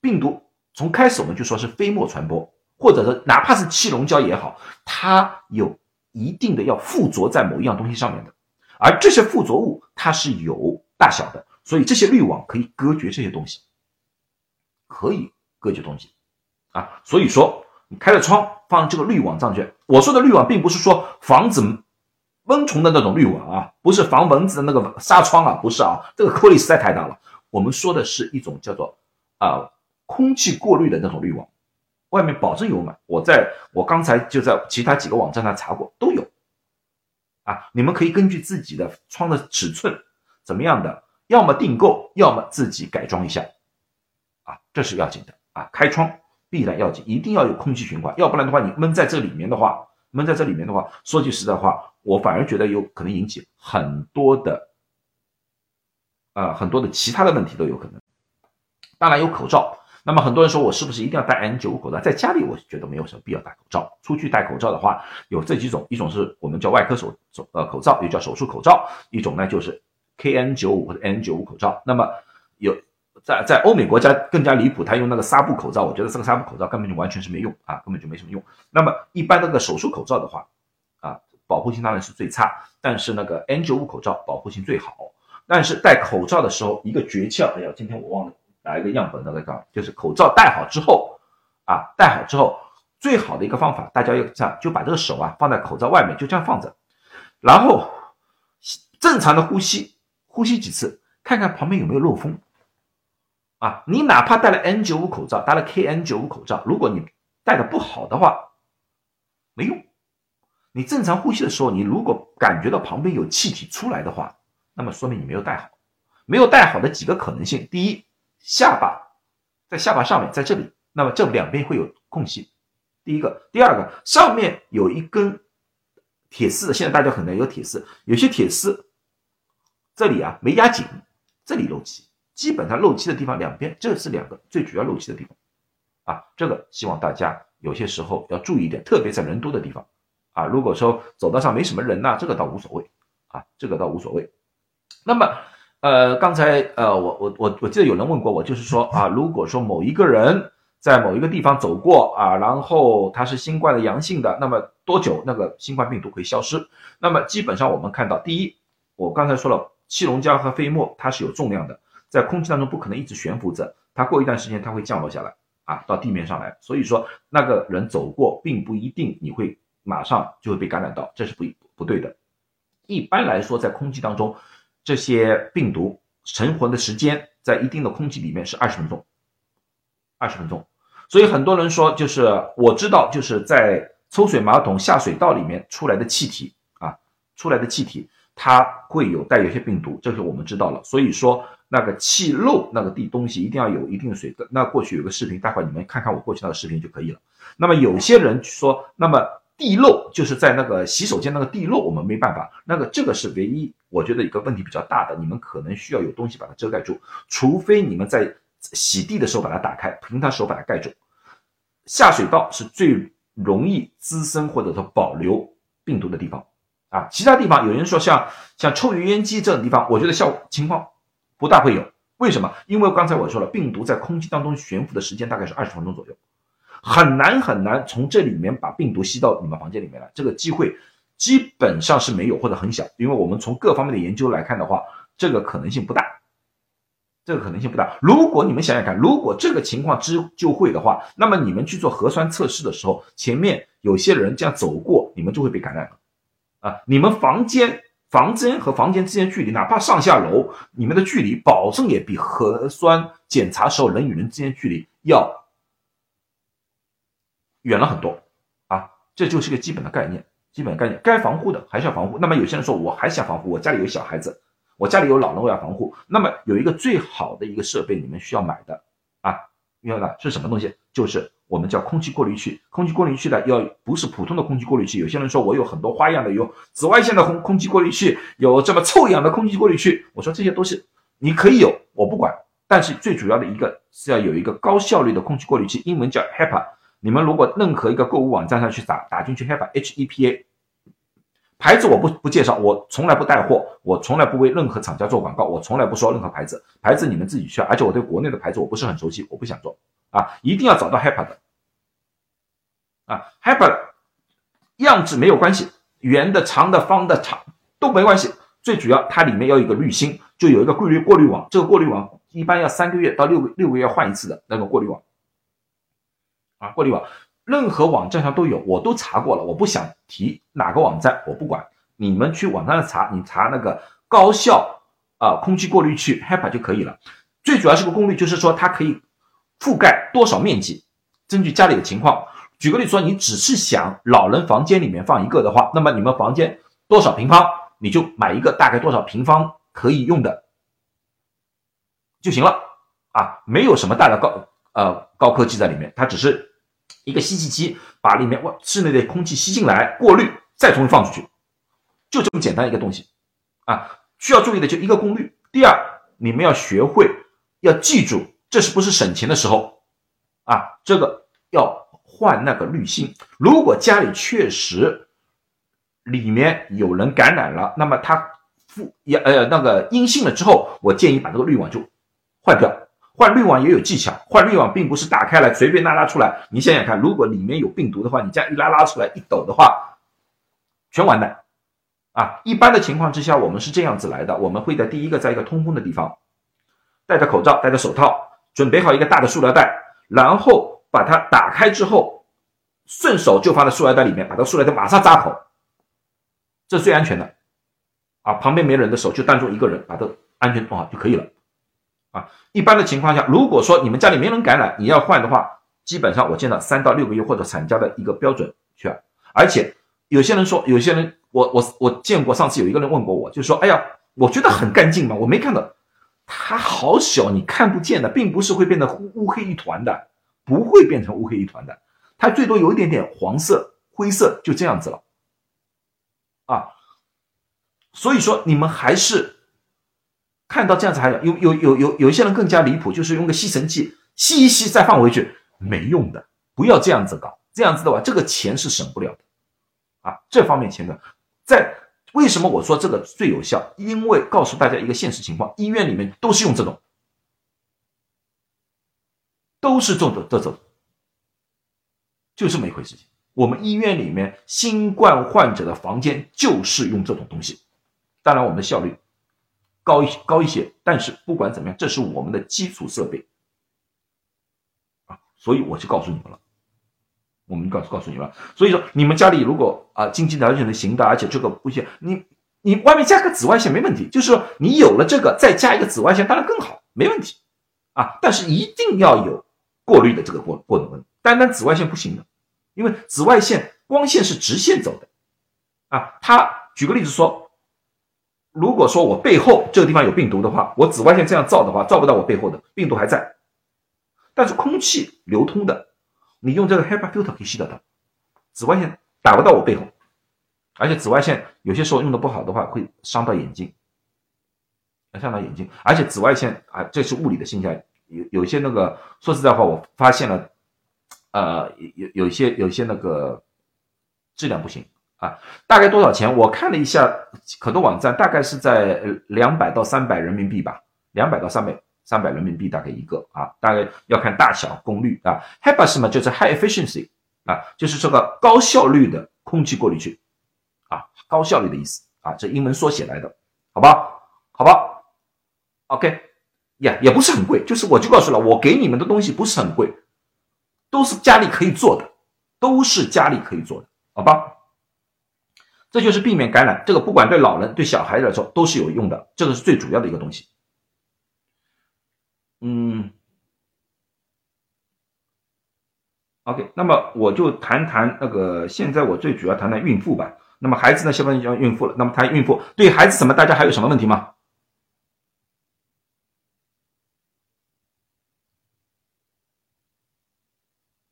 病毒从开始我们就说是飞沫传播，或者说哪怕是气溶胶也好，它有一定的要附着在某一样东西上面的。而这些附着物它是有大小的，所以这些滤网可以隔绝这些东西，可以隔绝东西啊。所以说，你开了窗放这个滤网上去。我说的滤网并不是说防止蚊虫的那种滤网啊，不是防蚊子的那个纱窗啊，不是啊，这个颗粒实在太大了。我们说的是一种叫做啊空气过滤的那种滤网，外面保证有买。我在我刚才就在其他几个网站上查过，都有。啊，你们可以根据自己的窗的尺寸怎么样的，要么订购，要么自己改装一下，啊，这是要紧的啊。开窗必然要紧，一定要有空气循环，要不然的话，你闷在这里面的话，闷在这里面的话，说句实在话，我反而觉得有可能引起很多的，啊，很多的其他的问题都有可能。当然有口罩。那么很多人说我是不是一定要戴 N95 口罩？在家里我觉得没有什么必要戴口罩。出去戴口罩的话，有这几种：一种是我们叫外科手手呃口罩，也叫手术口罩；一种呢就是 KN95 或者 N95 口罩。那么有在在欧美国家更加离谱，他用那个纱布口罩，我觉得这个纱布口罩根本就完全是没用啊，根本就没什么用。那么一般那个手术口罩的话，啊，保护性当然是最差，但是那个 N95 口罩保护性最好。但是戴口罩的时候，一个诀窍，哎呀，今天我忘了。拿一个样本的那讲，就是口罩戴好之后，啊，戴好之后，最好的一个方法，大家要这样，就把这个手啊放在口罩外面，就这样放着，然后正常的呼吸，呼吸几次，看看旁边有没有漏风，啊，你哪怕戴了 N95 口罩，戴了 KN95 口罩，如果你戴的不好的话，没用，你正常呼吸的时候，你如果感觉到旁边有气体出来的话，那么说明你没有戴好。没有戴好的几个可能性：第一，下巴在下巴上面，在这里，那么这两边会有空隙。第一个，第二个，上面有一根铁丝，现在大家可能有铁丝，有些铁丝这里啊没压紧，这里漏气。基本上漏气的地方两边，这是两个最主要漏气的地方啊。这个希望大家有些时候要注意一点，特别在人多的地方啊。如果说走道上没什么人呐，这个倒无所谓啊，这个倒无所谓。那么，呃，刚才呃，我我我我记得有人问过我，就是说啊，如果说某一个人在某一个地方走过啊，然后他是新冠的阳性的，那么多久那个新冠病毒会消失？那么基本上我们看到，第一，我刚才说了，气溶胶和飞沫它是有重量的。在空气当中不可能一直悬浮着，它过一段时间它会降落下来啊，到地面上来。所以说那个人走过，并不一定你会马上就会被感染到，这是不不对的。一般来说，在空气当中，这些病毒存活的时间在一定的空气里面是二十分钟，二十分钟。所以很多人说，就是我知道，就是在抽水马桶下水道里面出来的气体啊，出来的气体它会有带有些病毒，这是我们知道了。所以说。那个气漏那个地东西一定要有一定水的。那过去有个视频，待会你们看看我过去那个视频就可以了。那么有些人说，那么地漏就是在那个洗手间那个地漏，我们没办法。那个这个是唯一我觉得一个问题比较大的，你们可能需要有东西把它遮盖住，除非你们在洗地的时候把它打开，平常时候把它盖住。下水道是最容易滋生或者说保留病毒的地方啊。其他地方有人说像像抽油烟机这种地方，我觉得效情况。不大会有，为什么？因为刚才我说了，病毒在空气当中悬浮的时间大概是二十分钟左右，很难很难从这里面把病毒吸到你们房间里面来，这个机会基本上是没有或者很小。因为我们从各方面的研究来看的话，这个可能性不大，这个可能性不大。如果你们想想看，如果这个情况之就会的话，那么你们去做核酸测试的时候，前面有些人这样走过，你们就会被感染了啊！你们房间。房间和房间之间距离，哪怕上下楼，你们的距离保证也比核酸检查时候人与人之间距离要远了很多啊！这就是个基本的概念，基本概念，该防护的还是要防护。那么有些人说，我还想防护，我家里有小孩子，我家里有老人，我要防护。那么有一个最好的一个设备，你们需要买的啊，明白吧是什么东西？就是。我们叫空气过滤器，空气过滤器呢，要不是普通的空气过滤器。有些人说我有很多花样的，有紫外线的空空气过滤器，有这么臭氧的空气过滤器。我说这些都是你可以有，我不管。但是最主要的一个是要有一个高效率的空气过滤器，英文叫 HEPA。你们如果任何一个购物网站上去打打进去 HEPA，H E P A，牌子我不不介绍，我从来不带货，我从来不为任何厂家做广告，我从来不说任何牌子，牌子你们自己去。而且我对国内的牌子我不是很熟悉，我不想做。啊，一定要找到 HEPA 的啊，HEPA 样子没有关系，圆的、长的、方的、长都没关系。最主要它里面要有一个滤芯，就有一个过滤过滤网。这个过滤网一般要三个月到六个六个月换一次的那个过滤网啊，过滤网任何网站上都有，我都查过了，我不想提哪个网站，我不管，你们去网站上查，你查那个高效啊空气过滤器 HEPA 就可以了。最主要是个功率，就是说它可以。覆盖多少面积？根据家里的情况，举个例子说，你只是想老人房间里面放一个的话，那么你们房间多少平方，你就买一个大概多少平方可以用的就行了啊，没有什么大的高呃高科技在里面，它只是一个吸气机，把里面外室内的空气吸进来，过滤，再重新放出去，就这么简单一个东西啊。需要注意的就一个功率。第二，你们要学会要记住。这是不是省钱的时候啊？这个要换那个滤芯。如果家里确实里面有人感染了，那么他负阳呃那个阴性了之后，我建议把这个滤网就换掉。换滤网也有技巧，换滤网并不是打开来随便拉拉出来。你想想看，如果里面有病毒的话，你这样一拉拉出来一抖的话，全完蛋啊！一般的情况之下，我们是这样子来的，我们会在第一个在一个通风的地方戴着口罩，戴着手套。准备好一个大的塑料袋，然后把它打开之后，顺手就放在塑料袋里面，把这塑料袋马上扎口，这是最安全的。啊，旁边没人的时候就当做一个人，把它安全做好就可以了。啊，一般的情况下，如果说你们家里没人感染，你要换的话，基本上我见到三到六个月或者产家的一个标准去，而且有些人说，有些人我我我见过，上次有一个人问过我，就说，哎呀，我觉得很干净嘛，我没看到，它好小，你看不见的，并不是会变得乌乌黑一团的，不会变成乌黑一团的，它最多有一点点黄色、灰色，就这样子了，啊，所以说你们还是看到这样子，还有有有有有有一些人更加离谱，就是用个吸尘器吸一吸再放回去，没用的，不要这样子搞，这样子的话，这个钱是省不了的。啊，这方面钱的，在为什么我说这个最有效？因为告诉大家一个现实情况，医院里面都是用这种，都是这种这种，就这么一回事情。我们医院里面新冠患者的房间就是用这种东西，当然我们的效率高一高一些，但是不管怎么样，这是我们的基础设备啊，所以我就告诉你们了。我们告诉告诉你们了，所以说你们家里如果啊经济条件能行的，而且这个不行，你你外面加个紫外线没问题，就是说你有了这个再加一个紫外线当然更好，没问题啊，但是一定要有过滤的这个过过能，单单紫外线不行的，因为紫外线光线是直线走的啊。他举个例子说，如果说我背后这个地方有病毒的话，我紫外线这样照的话，照不到我背后的病毒还在，但是空气流通的。你用这个 HEPA filter 可以吸得到，紫外线打不到我背后，而且紫外线有些时候用的不好的话会伤到眼睛，伤到眼睛，而且紫外线啊，这是物理的现象，有有一些那个说实在话，我发现了，呃，有有一些有一些那个质量不行啊，大概多少钱？我看了一下可多网站，大概是在两百到三百人民币吧，两百到三百。三百人民币大概一个啊，大概要看大小、功率啊。HEPA 什么就是 High Efficiency 啊，就是这个高效率的空气过滤器啊，高效率的意思啊，这英文缩写来的，好吧？好吧？OK，呀，也不是很贵，就是我就告诉了，我给你们的东西不是很贵，都是家里可以做的，都是家里可以做的，好吧？这就是避免感染，这个不管对老人对小孩子来说都是有用的，这个是最主要的一个东西。嗯，OK，那么我就谈谈那个，现在我最主要谈谈孕妇吧。那么孩子呢，现在要孕妇了。那么谈孕妇对孩子什么？大家还有什么问题吗？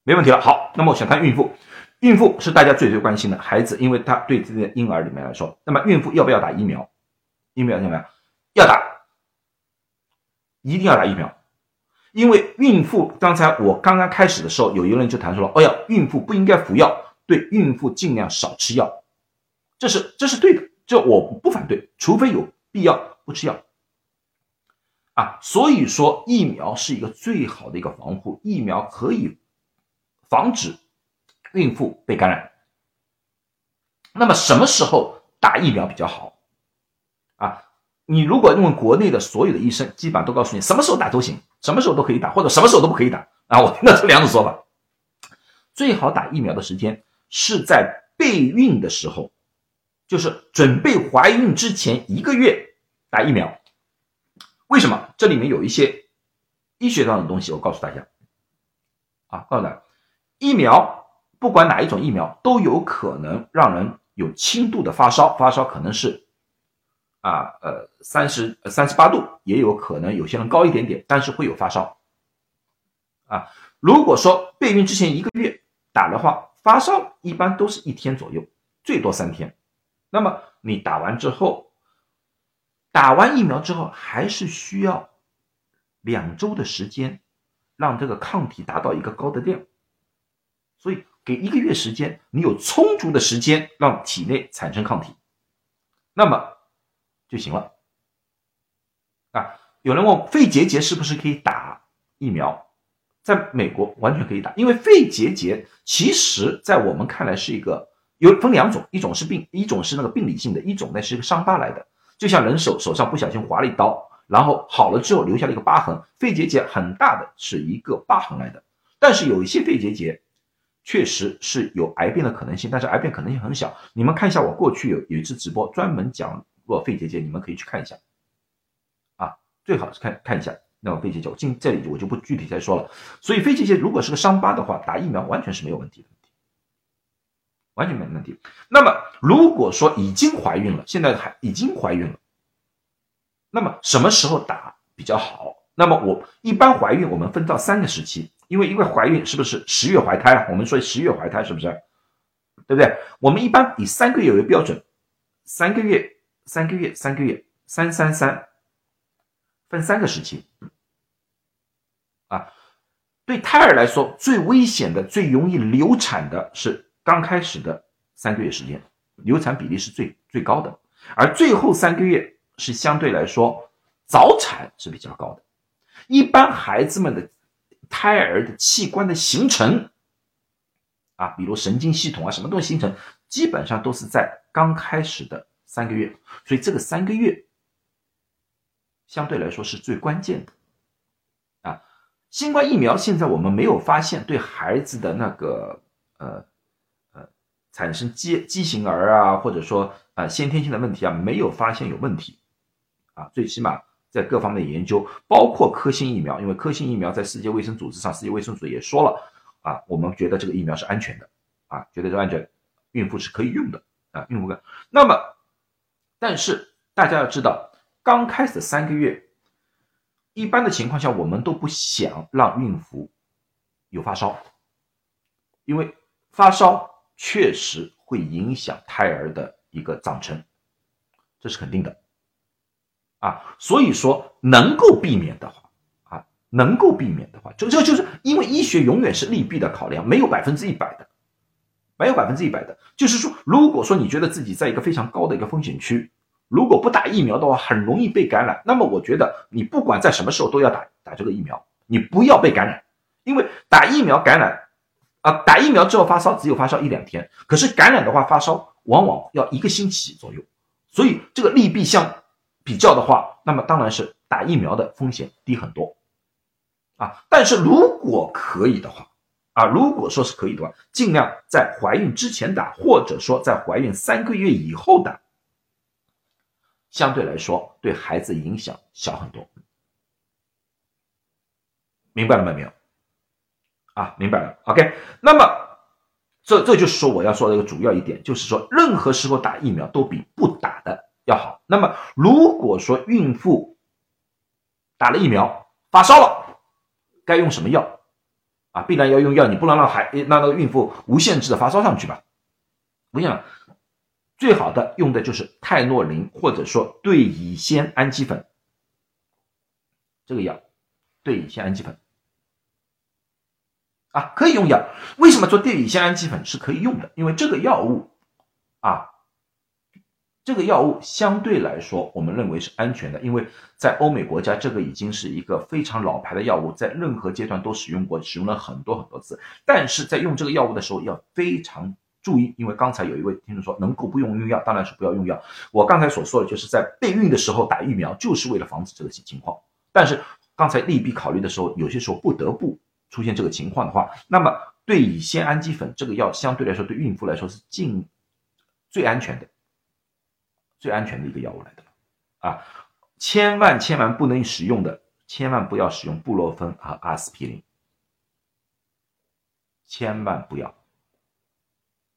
没问题了。好，那么我想谈孕妇。孕妇是大家最最关心的孩子，因为他对这个婴儿里面来说，那么孕妇要不要打疫苗？疫苗怎么样？要打。一定要打疫苗，因为孕妇刚才我刚刚开始的时候，有一个人就谈说了，哦呀，孕妇不应该服药，对孕妇尽量少吃药，这是这是对的，这我不反对，除非有必要不吃药，啊，所以说疫苗是一个最好的一个防护，疫苗可以防止孕妇被感染。那么什么时候打疫苗比较好？啊？你如果问国内的所有的医生，基本上都告诉你什么时候打都行，什么时候都可以打，或者什么时候都不可以打啊！我听到这两种说法。最好打疫苗的时间是在备孕的时候，就是准备怀孕之前一个月打疫苗。为什么？这里面有一些医学上的东西，我告诉大家啊，告诉大家，疫苗不管哪一种疫苗都有可能让人有轻度的发烧，发烧可能是。啊，呃，三十三十八度也有可能，有些人高一点点，但是会有发烧。啊，如果说备孕之前一个月打的话，发烧一般都是一天左右，最多三天。那么你打完之后，打完疫苗之后，还是需要两周的时间，让这个抗体达到一个高的量。所以给一个月时间，你有充足的时间让体内产生抗体。那么。就行了，啊，有人问肺结节是不是可以打疫苗？在美国完全可以打，因为肺结节其实在我们看来是一个有分两种，一种是病，一种是那个病理性的，一种呢是一个伤疤来的，就像人手手上不小心划了一刀，然后好了之后留下了一个疤痕，肺结节很大的是一个疤痕来的，但是有一些肺结节确实是有癌变的可能性，但是癌变可能性很小。你们看一下我过去有有一次直播专门讲。若肺结节，你们可以去看一下，啊，最好是看看一下那么肺结节。我进这里我就不具体再说了。所以肺结节如果是个伤疤的话，打疫苗完全是没有问题的。完全没问题。那么如果说已经怀孕了，现在还已经怀孕了，那么什么时候打比较好？那么我一般怀孕我们分到三个时期，因为因为怀孕是不是十月怀胎啊？我们说十月怀胎是不是？对不对？我们一般以三个月为标准，三个月、三个月、三个月，三三三，分三个时期。啊，对胎儿来说，最危险的、最容易流产的是刚开始的三个月时间，流产比例是最最高的，而最后三个月是相对来说早产是比较高的。一般孩子们的胎儿的器官的形成，啊，比如神经系统啊，什么东西形成，基本上都是在刚开始的三个月，所以这个三个月相对来说是最关键的。啊，新冠疫苗现在我们没有发现对孩子的那个呃呃产生畸畸形儿啊，或者说啊先天性的问题啊，没有发现有问题，啊，最起码。在各方面的研究，包括科兴疫苗，因为科兴疫苗在世界卫生组织上，世界卫生组织也说了啊，我们觉得这个疫苗是安全的啊，觉得是安全，孕妇是可以用的啊，孕妇可。那么，但是大家要知道，刚开始三个月，一般的情况下，我们都不想让孕妇有发烧，因为发烧确实会影响胎儿的一个长成，这是肯定的。啊，所以说能够避免的话，啊，能够避免的话，就这就是因为医学永远是利弊的考量，没有百分之一百的，没有百分之一百的。就是说，如果说你觉得自己在一个非常高的一个风险区，如果不打疫苗的话，很容易被感染，那么我觉得你不管在什么时候都要打打这个疫苗，你不要被感染，因为打疫苗感染，啊，打疫苗之后发烧只有发烧一两天，可是感染的话发烧往往要一个星期左右，所以这个利弊相。比较的话，那么当然是打疫苗的风险低很多，啊，但是如果可以的话，啊，如果说是可以的话，尽量在怀孕之前打，或者说在怀孕三个月以后打，相对来说对孩子影响小很多，明白了没有？啊，明白了。OK，那么这这就是说我要说的一个主要一点，就是说任何时候打疫苗都比不打的。要好。那么，如果说孕妇打了疫苗发烧了，该用什么药啊？必然要用药，你不能让孩让那个孕妇无限制的发烧上去吧？我想，最好的用的就是泰诺林，或者说对乙酰氨基酚这个药，对乙酰氨基酚啊，可以用药。为什么做对乙酰氨基酚是可以用的？因为这个药物啊。这个药物相对来说，我们认为是安全的，因为在欧美国家，这个已经是一个非常老牌的药物，在任何阶段都使用过，使用了很多很多次。但是在用这个药物的时候要非常注意，因为刚才有一位听众说能够不用用药，当然是不要用药。我刚才所说的就是在备孕的时候打疫苗，就是为了防止这个情况。但是刚才利弊考虑的时候，有些时候不得不出现这个情况的话，那么对乙酰氨基酚这个药相对来说对孕妇来说是尽最安全的。最安全的一个药物来的，啊，千万千万不能使用的，千万不要使用布洛芬和阿司匹林，千万不要，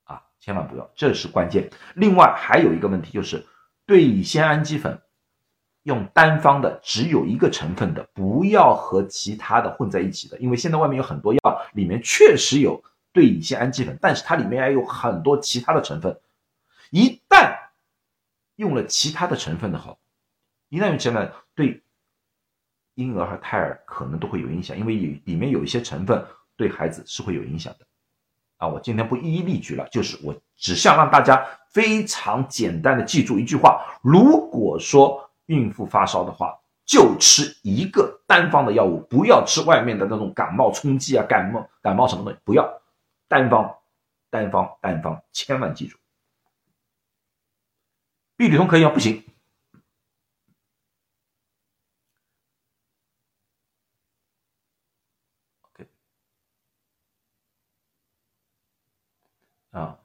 啊，千万不要，这是关键。另外还有一个问题就是，对乙酰氨基酚用单方的，只有一个成分的，不要和其他的混在一起的，因为现在外面有很多药，里面确实有对乙酰氨基酚，但是它里面还有很多其他的成分，一旦用了其他的成分的好，一旦用起来对婴儿和胎儿可能都会有影响，因为里里面有一些成分对孩子是会有影响的。啊，我今天不一一例举了，就是我只想让大家非常简单的记住一句话：如果说孕妇发烧的话，就吃一个单方的药物，不要吃外面的那种感冒冲剂啊、感冒感冒什么东西，不要单方、单方、单方，千万记住。必理通可以吗？不行。OK，啊，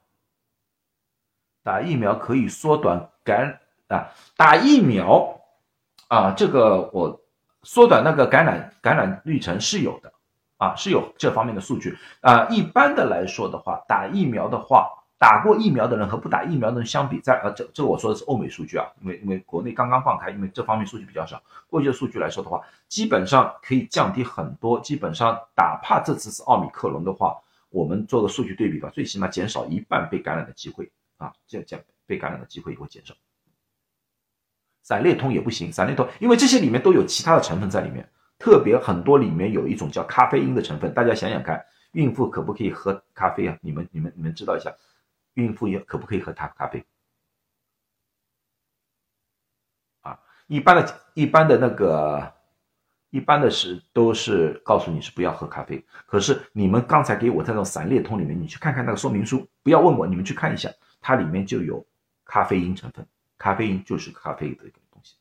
打疫苗可以缩短感啊，打疫苗啊，这个我缩短那个感染感染历程是有的啊，是有这方面的数据啊。一般的来说的话，打疫苗的话。打过疫苗的人和不打疫苗的人相比，在呃这这我说的是欧美数据啊，因为因为国内刚刚放开，因为这方面数据比较少。过去的数据来说的话，基本上可以降低很多。基本上，哪怕这次是奥密克戎的话，我们做个数据对比吧，最起码减少一半被感染的机会啊，这减被感染的机会也会减少。散列通也不行，散列通因为这些里面都有其他的成分在里面，特别很多里面有一种叫咖啡因的成分，大家想想看，孕妇可不可以喝咖啡啊？你们你们你们知道一下。孕妇也可不可以喝咖咖啡？啊，一般的、一般的那个、一般的是都是告诉你是不要喝咖啡。可是你们刚才给我这种散列通里面，你去看看那个说明书，不要问我，你们去看一下，它里面就有咖啡因成分。咖啡因就是咖啡的一个东西，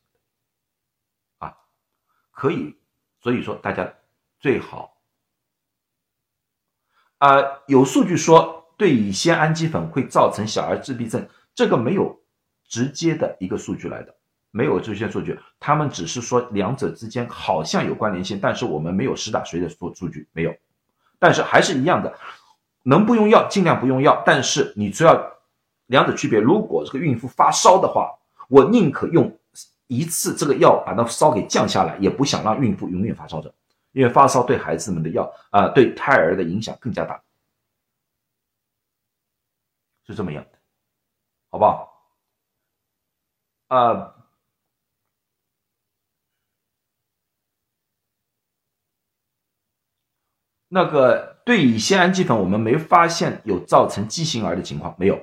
啊，可以。所以说大家最好，啊，有数据说。对乙酰氨基酚会造成小儿自闭症，这个没有直接的一个数据来的，没有这些数据，他们只是说两者之间好像有关联性，但是我们没有实打实的数数据没有，但是还是一样的，能不用药尽量不用药，但是你只要两者区别，如果这个孕妇发烧的话，我宁可用一次这个药把那烧给降下来，也不想让孕妇永远发烧着，因为发烧对孩子们的药啊，对胎儿的影响更加大。是这么样的，好不好？啊，那个对乙酰氨基酚，我们没发现有造成畸形儿的情况，没有。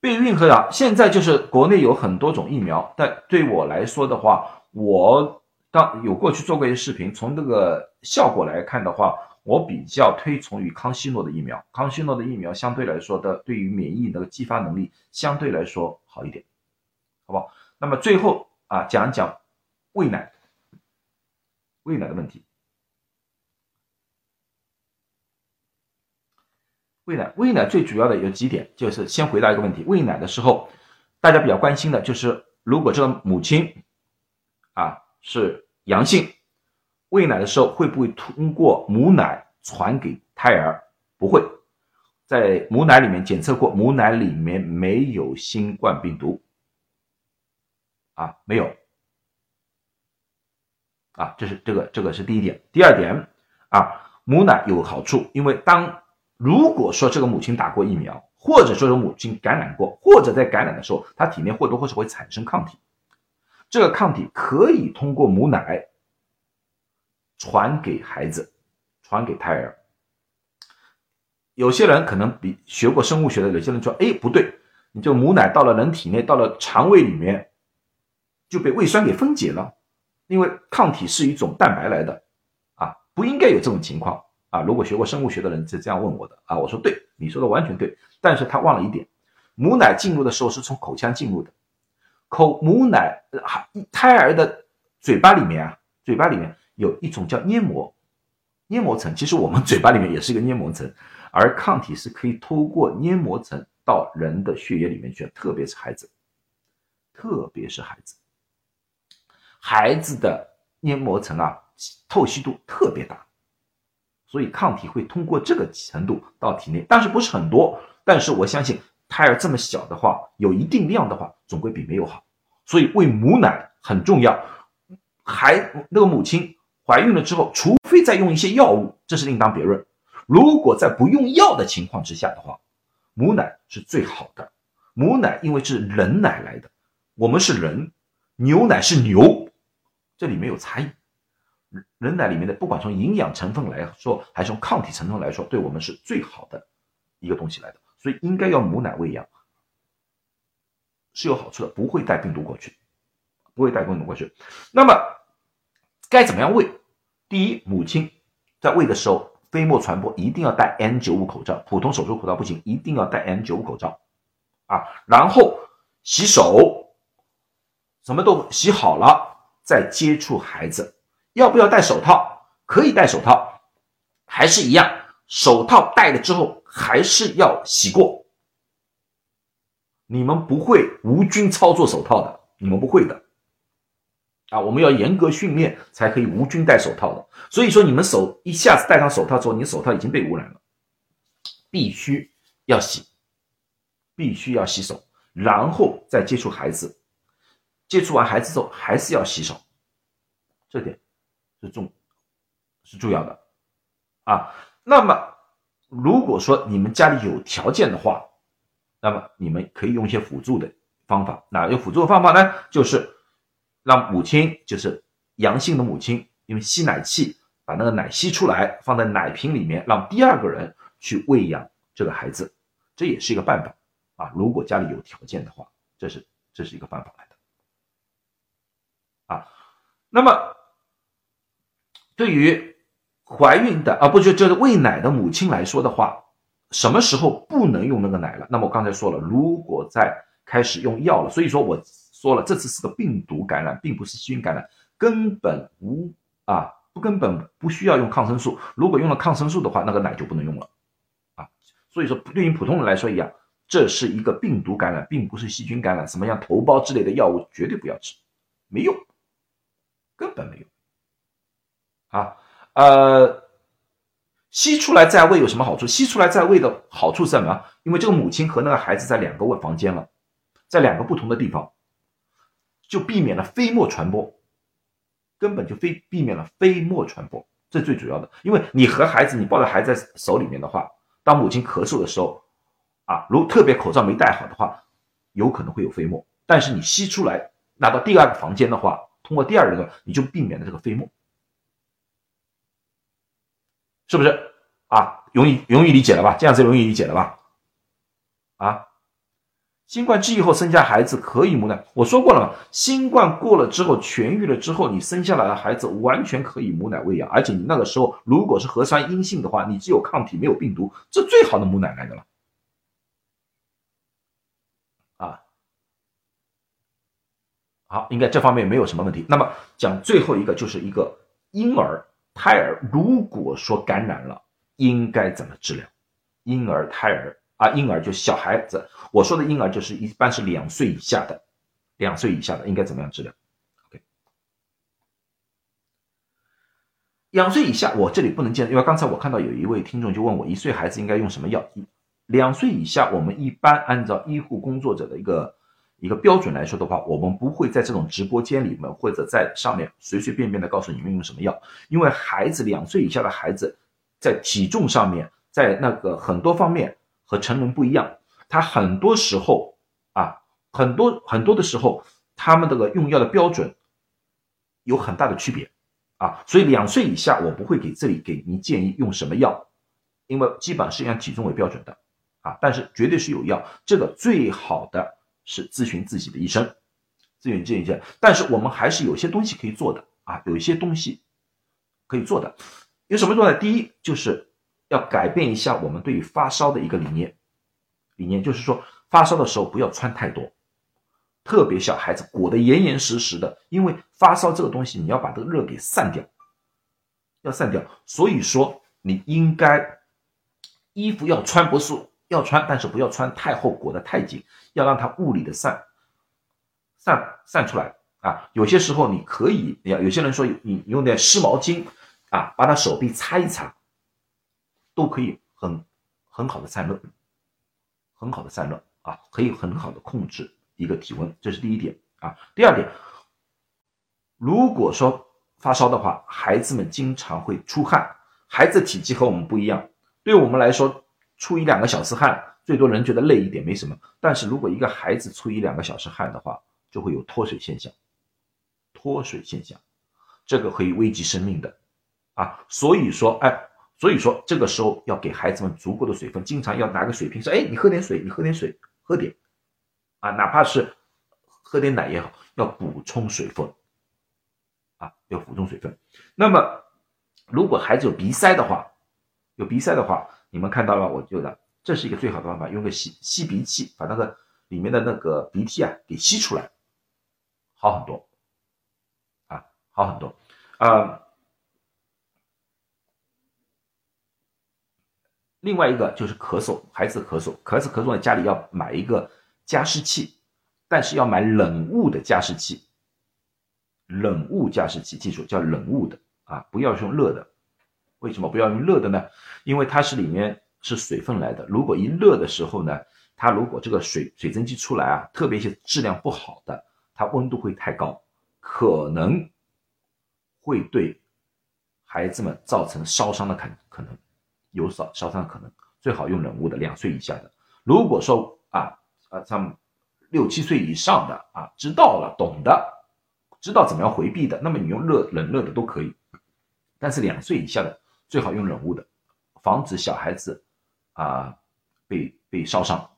避孕和啊，现在就是国内有很多种疫苗，但对我来说的话，我当有过去做过一些视频，从这个效果来看的话。我比较推崇于康希诺的疫苗，康希诺的疫苗相对来说的对于免疫那个激发能力相对来说好一点，好不好？那么最后啊，讲一讲喂奶，喂奶的问题。喂奶，喂奶最主要的有几点，就是先回答一个问题：喂奶的时候，大家比较关心的就是，如果这个母亲啊是阳性。喂奶的时候会不会通过母奶传给胎儿？不会，在母奶里面检测过，母奶里面没有新冠病毒，啊，没有，啊，这是这个这个是第一点。第二点啊，母奶有好处，因为当如果说这个母亲打过疫苗，或者说是母亲感染过，或者在感染的时候，她体内或多或少会产生抗体，这个抗体可以通过母奶。传给孩子，传给胎儿。有些人可能比学过生物学的，有些人说：“哎，不对，你这母奶到了人体内，到了肠胃里面，就被胃酸给分解了，因为抗体是一种蛋白来的，啊，不应该有这种情况啊。”如果学过生物学的人是这样问我的啊，我说对，你说的完全对，但是他忘了一点，母奶进入的时候是从口腔进入的，口母奶还胎儿的嘴巴里面啊，嘴巴里面。有一种叫黏膜，黏膜层，其实我们嘴巴里面也是一个黏膜层，而抗体是可以透过黏膜层到人的血液里面去，特别是孩子，特别是孩子，孩子的黏膜层啊，透析度特别大，所以抗体会通过这个程度到体内，但是不是很多，但是我相信胎儿这么小的话，有一定量的话，总归比没有好，所以喂母奶很重要，孩那个母亲。怀孕了之后，除非再用一些药物，这是另当别论。如果在不用药的情况之下的话，母奶是最好的。母奶因为是人奶来的，我们是人，牛奶是牛，这里面有差异。人奶里面的，不管从营养成分来说，还是从抗体成分来说，对我们是最好的一个东西来的，所以应该要母奶喂养，是有好处的，不会带病毒过去，不会带病毒过去。那么该怎么样喂？第一，母亲在喂的时候，飞沫传播一定要戴 N95 口罩，普通手术口罩不行，一定要戴 N95 口罩啊。然后洗手，什么都洗好了再接触孩子。要不要戴手套？可以戴手套，还是一样，手套戴了之后还是要洗过。你们不会无菌操作手套的，你们不会的。啊，我们要严格训练才可以无菌戴手套的。所以说，你们手一下子戴上手套之后，你手套已经被污染了。必须要洗，必须要洗手，然后再接触孩子。接触完孩子之后，还是要洗手，这点是重是重要的啊。那么，如果说你们家里有条件的话，那么你们可以用一些辅助的方法。哪有辅助的方法呢？就是让母亲，就是阳性的母亲，用吸奶器把那个奶吸出来，放在奶瓶里面，让第二个人去喂养这个孩子，这也是一个办法啊。如果家里有条件的话，这是这是一个办法来的啊。那么对于怀孕的啊，不就就是喂奶的母亲来说的话。什么时候不能用那个奶了？那么我刚才说了，如果在开始用药了，所以说我说了，这次是个病毒感染，并不是细菌感染，根本无啊，不根本不需要用抗生素。如果用了抗生素的话，那个奶就不能用了啊。所以说，对于普通人来说一样，这是一个病毒感染，并不是细菌感染。什么样头孢之类的药物绝对不要吃，没用，根本没用啊，呃。吸出来在胃有什么好处？吸出来在胃的好处是什么？因为这个母亲和那个孩子在两个房间了，在两个不同的地方，就避免了飞沫传播，根本就非避免了飞沫传播，这最主要的。因为你和孩子，你抱着孩子在手里面的话，当母亲咳嗽的时候，啊，如特别口罩没戴好的话，有可能会有飞沫。但是你吸出来拿到第二个房间的话，通过第二个你就避免了这个飞沫。是不是啊？容易容易理解了吧？这样子容易理解了吧？啊，新冠治愈后生下孩子可以母奶，我说过了嘛？新冠过了之后痊愈了之后，你生下来的孩子完全可以母奶喂养，而且你那个时候如果是核酸阴性的话，你只有抗体没有病毒，这最好的母奶来的了。啊，好，应该这方面没有什么问题。那么讲最后一个就是一个婴儿。胎儿如果说感染了，应该怎么治疗？婴儿、胎儿啊，婴儿就小孩子，我说的婴儿就是一般是两岁以下的，两岁以下的应该怎么样治疗？OK，两岁以下我这里不能建议，因为刚才我看到有一位听众就问我，一岁孩子应该用什么药？两岁以下，我们一般按照医护工作者的一个。一个标准来说的话，我们不会在这种直播间里面或者在上面随随便便的告诉你们用什么药，因为孩子两岁以下的孩子，在体重上面，在那个很多方面和成人不一样，他很多时候啊，很多很多的时候，他们这个用药的标准有很大的区别啊，所以两岁以下我不会给这里给您建议用什么药，因为基本上是以体重为标准的啊，但是绝对是有药，这个最好的。是咨询自己的医生，咨询这一件，但是我们还是有些东西可以做的啊，有一些东西可以做的，有什么做呢？第一就是要改变一下我们对于发烧的一个理念，理念就是说发烧的时候不要穿太多，特别小孩子裹得严严实实的，因为发烧这个东西你要把这个热给散掉，要散掉，所以说你应该衣服要穿不是。要穿，但是不要穿太厚，裹得太紧，要让它物理的散散散出来啊。有些时候你可以，要有些人说你用点湿毛巾啊，把他手臂擦一擦，都可以很很好的散热，很好的散热啊，可以很好的控制一个体温，这是第一点啊。第二点，如果说发烧的话，孩子们经常会出汗，孩子体积和我们不一样，对我们来说。出一两个小时汗，最多人觉得累一点没什么。但是如果一个孩子出一两个小时汗的话，就会有脱水现象。脱水现象，这个可以危及生命的啊！所以说，哎，所以说这个时候要给孩子们足够的水分，经常要拿个水瓶说，哎，你喝点水，你喝点水，喝点啊，哪怕是喝点奶也好，要补充水分啊，要补充水分。那么，如果孩子有鼻塞的话，有鼻塞的话。你们看到了，我觉得这是一个最好的办法，用个吸吸鼻器把那个里面的那个鼻涕啊给吸出来，好很多，啊，好很多，啊，另外一个就是咳嗽，孩子咳嗽，孩子咳嗽呢，家里要买一个加湿器，但是要买冷雾的加湿器，冷雾加湿器，记住叫冷雾的啊，不要用热的。为什么不要用热的呢？因为它是里面是水分来的，如果一热的时候呢，它如果这个水水蒸气出来啊，特别一些质量不好的，它温度会太高，可能会对孩子们造成烧伤的可可能，有烧烧伤的可能，最好用冷捂的，两岁以下的。如果说啊啊像六七岁以上的啊，知道了懂的，知道怎么样回避的，那么你用热冷热的都可以，但是两岁以下的最好用冷捂的，防止小孩子啊被被烧伤。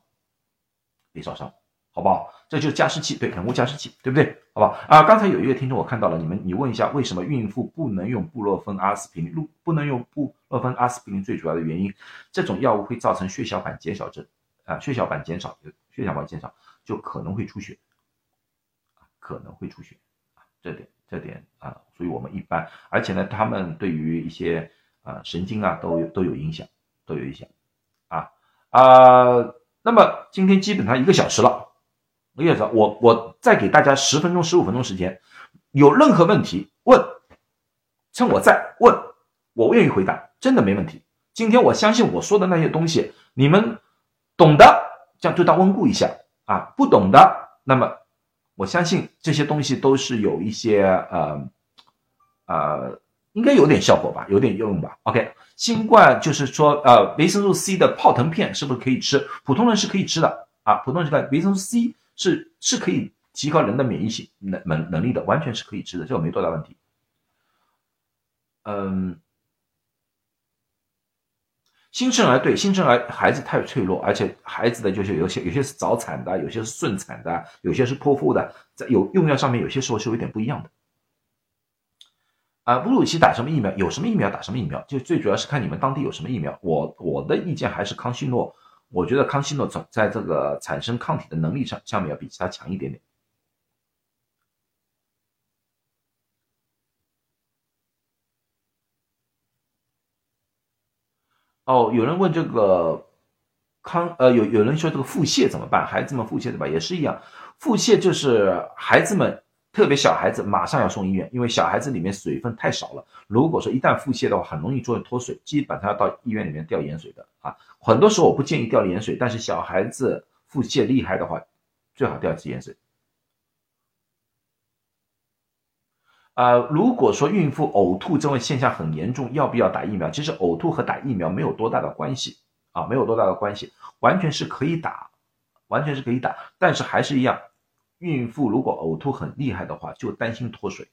被烧伤，好不好？这就是加湿器，对，人工加湿器，对不对？好不好？啊，刚才有一个听众我看到了，你们你问一下，为什么孕妇不能用布洛芬阿司匹林？不不能用布洛芬阿司匹林最主要的原因，这种药物会造成血小板减少症啊，血小板减少，血小板减少就可能会出血，可能会出血，这点这点啊，所以我们一般，而且呢，他们对于一些啊神经啊都有都有影响，都有影响啊啊。那么今天基本上一个小时了，我也知道，我我再给大家十分钟、十五分钟时间，有任何问题问，趁我在问，我愿意回答，真的没问题。今天我相信我说的那些东西，你们懂的，这样就当温故一下啊；不懂的，那么我相信这些东西都是有一些呃呃。应该有点效果吧，有点用吧。OK，新冠就是说，呃，维生素 C 的泡腾片是不是可以吃？普通人是可以吃的啊，普通人可以维生素 C 是是可以提高人的免疫性能能能力的，完全是可以吃的，这个没多大问题。嗯，新生儿对新生儿孩子太脆弱，而且孩子的就是有些有些是早产的，有些是顺产的，有些是剖腹的，在有用药上面有些时候是有点不一样的。啊，哺乳期打什么疫苗？有什么疫苗打什么疫苗？就最主要是看你们当地有什么疫苗。我我的意见还是康希诺，我觉得康希诺在在这个产生抗体的能力上下面要比其他强一点点。哦，有人问这个康呃，有有人说这个腹泻怎么办？孩子们腹泻对吧？也是一样，腹泻就是孩子们。特别小孩子马上要送医院，因为小孩子里面水分太少了。如果说一旦腹泻的话，很容易出现脱水，基本上要到医院里面吊盐水的啊。很多时候我不建议吊盐水，但是小孩子腹泻厉害的话，最好吊一次盐水。啊，如果说孕妇呕吐这种现象很严重，要不要打疫苗？其实呕吐和打疫苗没有多大的关系啊，没有多大的关系，完全是可以打，完全是可以打，但是还是一样。孕妇如果呕吐很厉害的话，就担心脱水，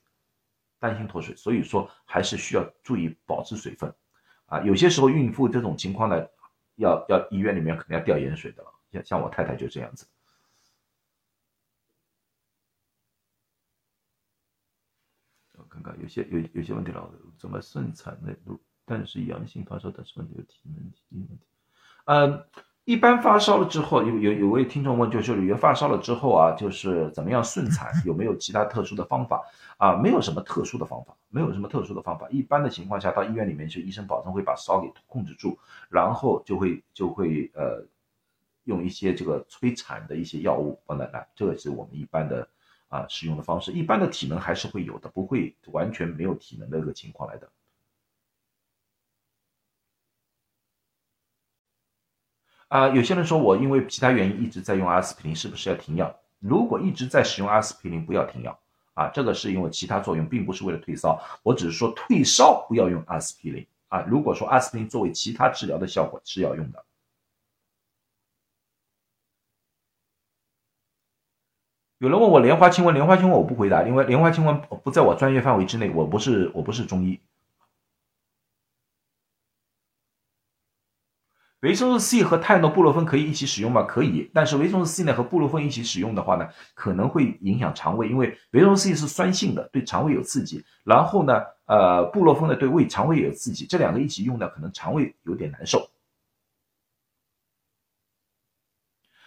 担心脱水，所以说还是需要注意保持水分，啊，有些时候孕妇这种情况呢，要要医院里面肯定要吊盐水的了，像像我太太就这样子。我看看有些有有些问题了，怎么顺产的，但是阳性发烧，但是问题有体温体温问题，嗯。一般发烧了之后，有有有位听众问，就是有发烧了之后啊，就是怎么样顺产？有没有其他特殊的方法啊？没有什么特殊的方法，没有什么特殊的方法。一般的情况下，到医院里面去，医生保证会把烧给控制住，然后就会就会呃用一些这个催产的一些药物帮来来，这个是我们一般的啊使用的方式。一般的体能还是会有的，不会完全没有体能的一个情况来的。啊，有些人说我因为其他原因一直在用阿司匹林，是不是要停药？如果一直在使用阿司匹林，不要停药啊。这个是因为其他作用，并不是为了退烧。我只是说退烧不要用阿司匹林啊。如果说阿司匹林作为其他治疗的效果是要用的。有人问我莲花清瘟，莲花清瘟我不回答，因为莲花清瘟不在我专业范围之内，我不是我不是中医。维生素 C 和泰诺布洛芬可以一起使用吗？可以，但是维生素 C 呢和布洛芬一起使用的话呢，可能会影响肠胃，因为维生素 C 是酸性的，对肠胃有刺激。然后呢，呃，布洛芬呢对胃肠胃也有刺激，这两个一起用呢，可能肠胃有点难受。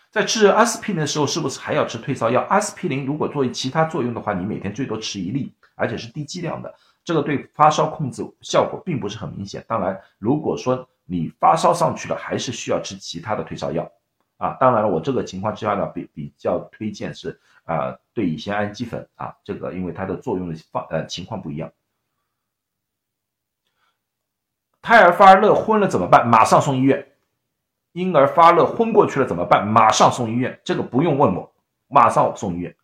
在吃阿司匹林的时候，是不是还要吃退烧药？阿司匹林如果作为其他作用的话，你每天最多吃一粒，而且是低剂量的，这个对发烧控制效果并不是很明显。当然，如果说你发烧上去了，还是需要吃其他的退烧药啊。当然了，我这个情况之下呢，比比较推荐是啊，对乙酰氨基酚啊，这个因为它的作用的方呃情况不一样。胎儿发热昏了怎么办？马上送医院婴儿发热昏过去了怎么办？马上送医院，这个不用问我，马上送医院。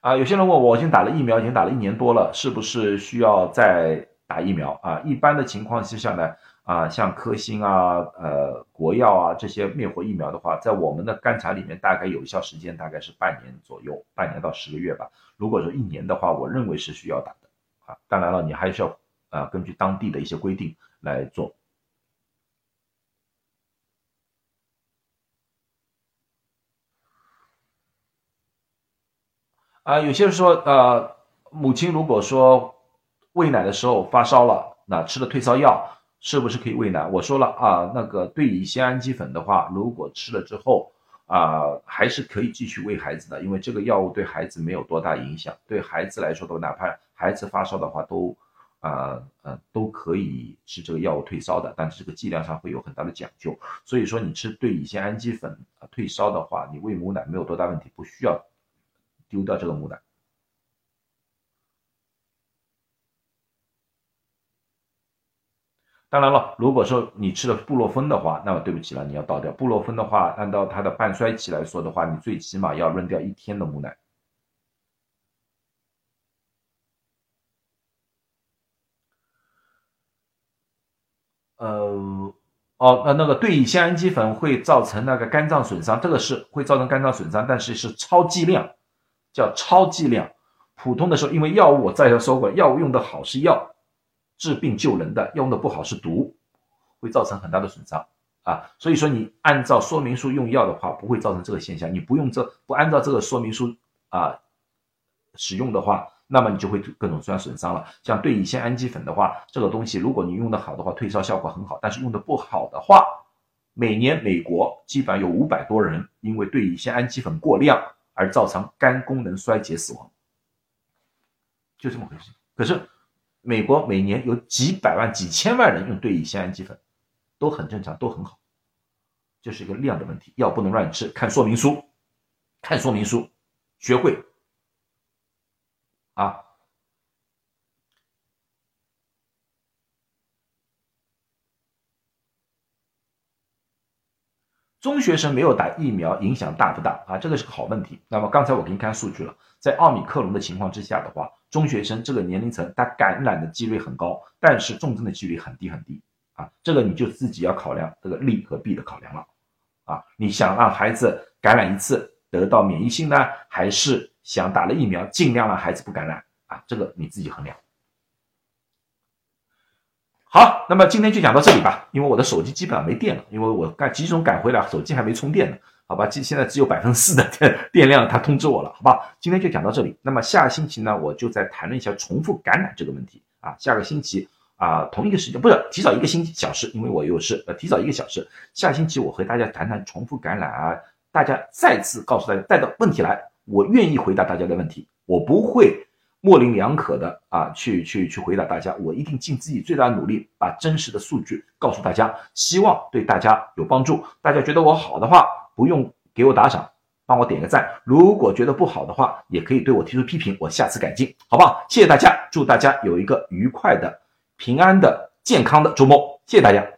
啊，有些人问我，我已经打了疫苗，已经打了一年多了，是不是需要再打疫苗啊？一般的情况之下呢，啊，像科兴啊、呃国药啊这些灭活疫苗的话，在我们的观察里面，大概有效时间大概是半年左右，半年到十个月吧。如果说一年的话，我认为是需要打的。啊，当然了，你还是要啊根据当地的一些规定来做。啊，有些人说，呃，母亲如果说喂奶的时候发烧了，那吃了退烧药是不是可以喂奶？我说了啊，那个对乙酰氨基粉的话，如果吃了之后啊，还是可以继续喂孩子的，因为这个药物对孩子没有多大影响。对孩子来说都，哪怕孩子发烧的话，都啊呃都可以吃这个药物退烧的，但是这个剂量上会有很大的讲究。所以说，你吃对乙酰氨基粉啊退烧的话，你喂母奶没有多大问题，不需要。丢掉这个母奶。当然了，如果说你吃了布洛芬的话，那么对不起了，你要倒掉。布洛芬的话，按照它的半衰期来说的话，你最起码要扔掉一天的母奶。呃，哦，那那个对乙酰氨基酚会造成那个肝脏损伤，这个是会造成肝脏损伤，但是是超剂量。叫超剂量，普通的时候，因为药物我再要说过，药物用的好是药，治病救人的，用的不好是毒，会造成很大的损伤啊。所以说你按照说明书用药的话，不会造成这个现象。你不用这不按照这个说明书啊使用的话，那么你就会各种出现损伤了。像对乙酰氨基粉的话，这个东西如果你用的好的话，退烧效果很好，但是用的不好的话，每年美国基本上有五百多人因为对乙酰氨基粉过量。而造成肝功能衰竭死亡，就这么回事。可是美国每年有几百万、几千万人用对乙酰氨基酚，都很正常，都很好，这是一个量的问题。药不能乱吃，看说明书，看说明书，学会啊。中学生没有打疫苗影响大不大啊？这个是个好问题。那么刚才我给你看数据了，在奥密克戎的情况之下的话，中学生这个年龄层他感染的几率很高，但是重症的几率很低很低啊。这个你就自己要考量这个利和弊的考量了啊。你想让孩子感染一次得到免疫性呢，还是想打了疫苗尽量让孩子不感染啊？这个你自己衡量。好，那么今天就讲到这里吧，因为我的手机基本上没电了，因为我赶集中赶回来，手机还没充电呢，好吧，现现在只有百分之四的电 电量，他通知我了，好吧，今天就讲到这里，那么下个星期呢，我就再谈论一下重复感染这个问题。啊，下个星期啊，同一个时间不是提早一个星期小时，因为我有事，呃，提早一个小时，下星期我和大家谈谈重复感染啊，大家再次告诉大家带到问题来，我愿意回答大家的问题，我不会。模棱两可的啊，去去去回答大家，我一定尽自己最大的努力，把真实的数据告诉大家，希望对大家有帮助。大家觉得我好的话，不用给我打赏，帮我点个赞；如果觉得不好的话，也可以对我提出批评，我下次改进，好不好？谢谢大家，祝大家有一个愉快的、平安的、健康的周末，谢谢大家。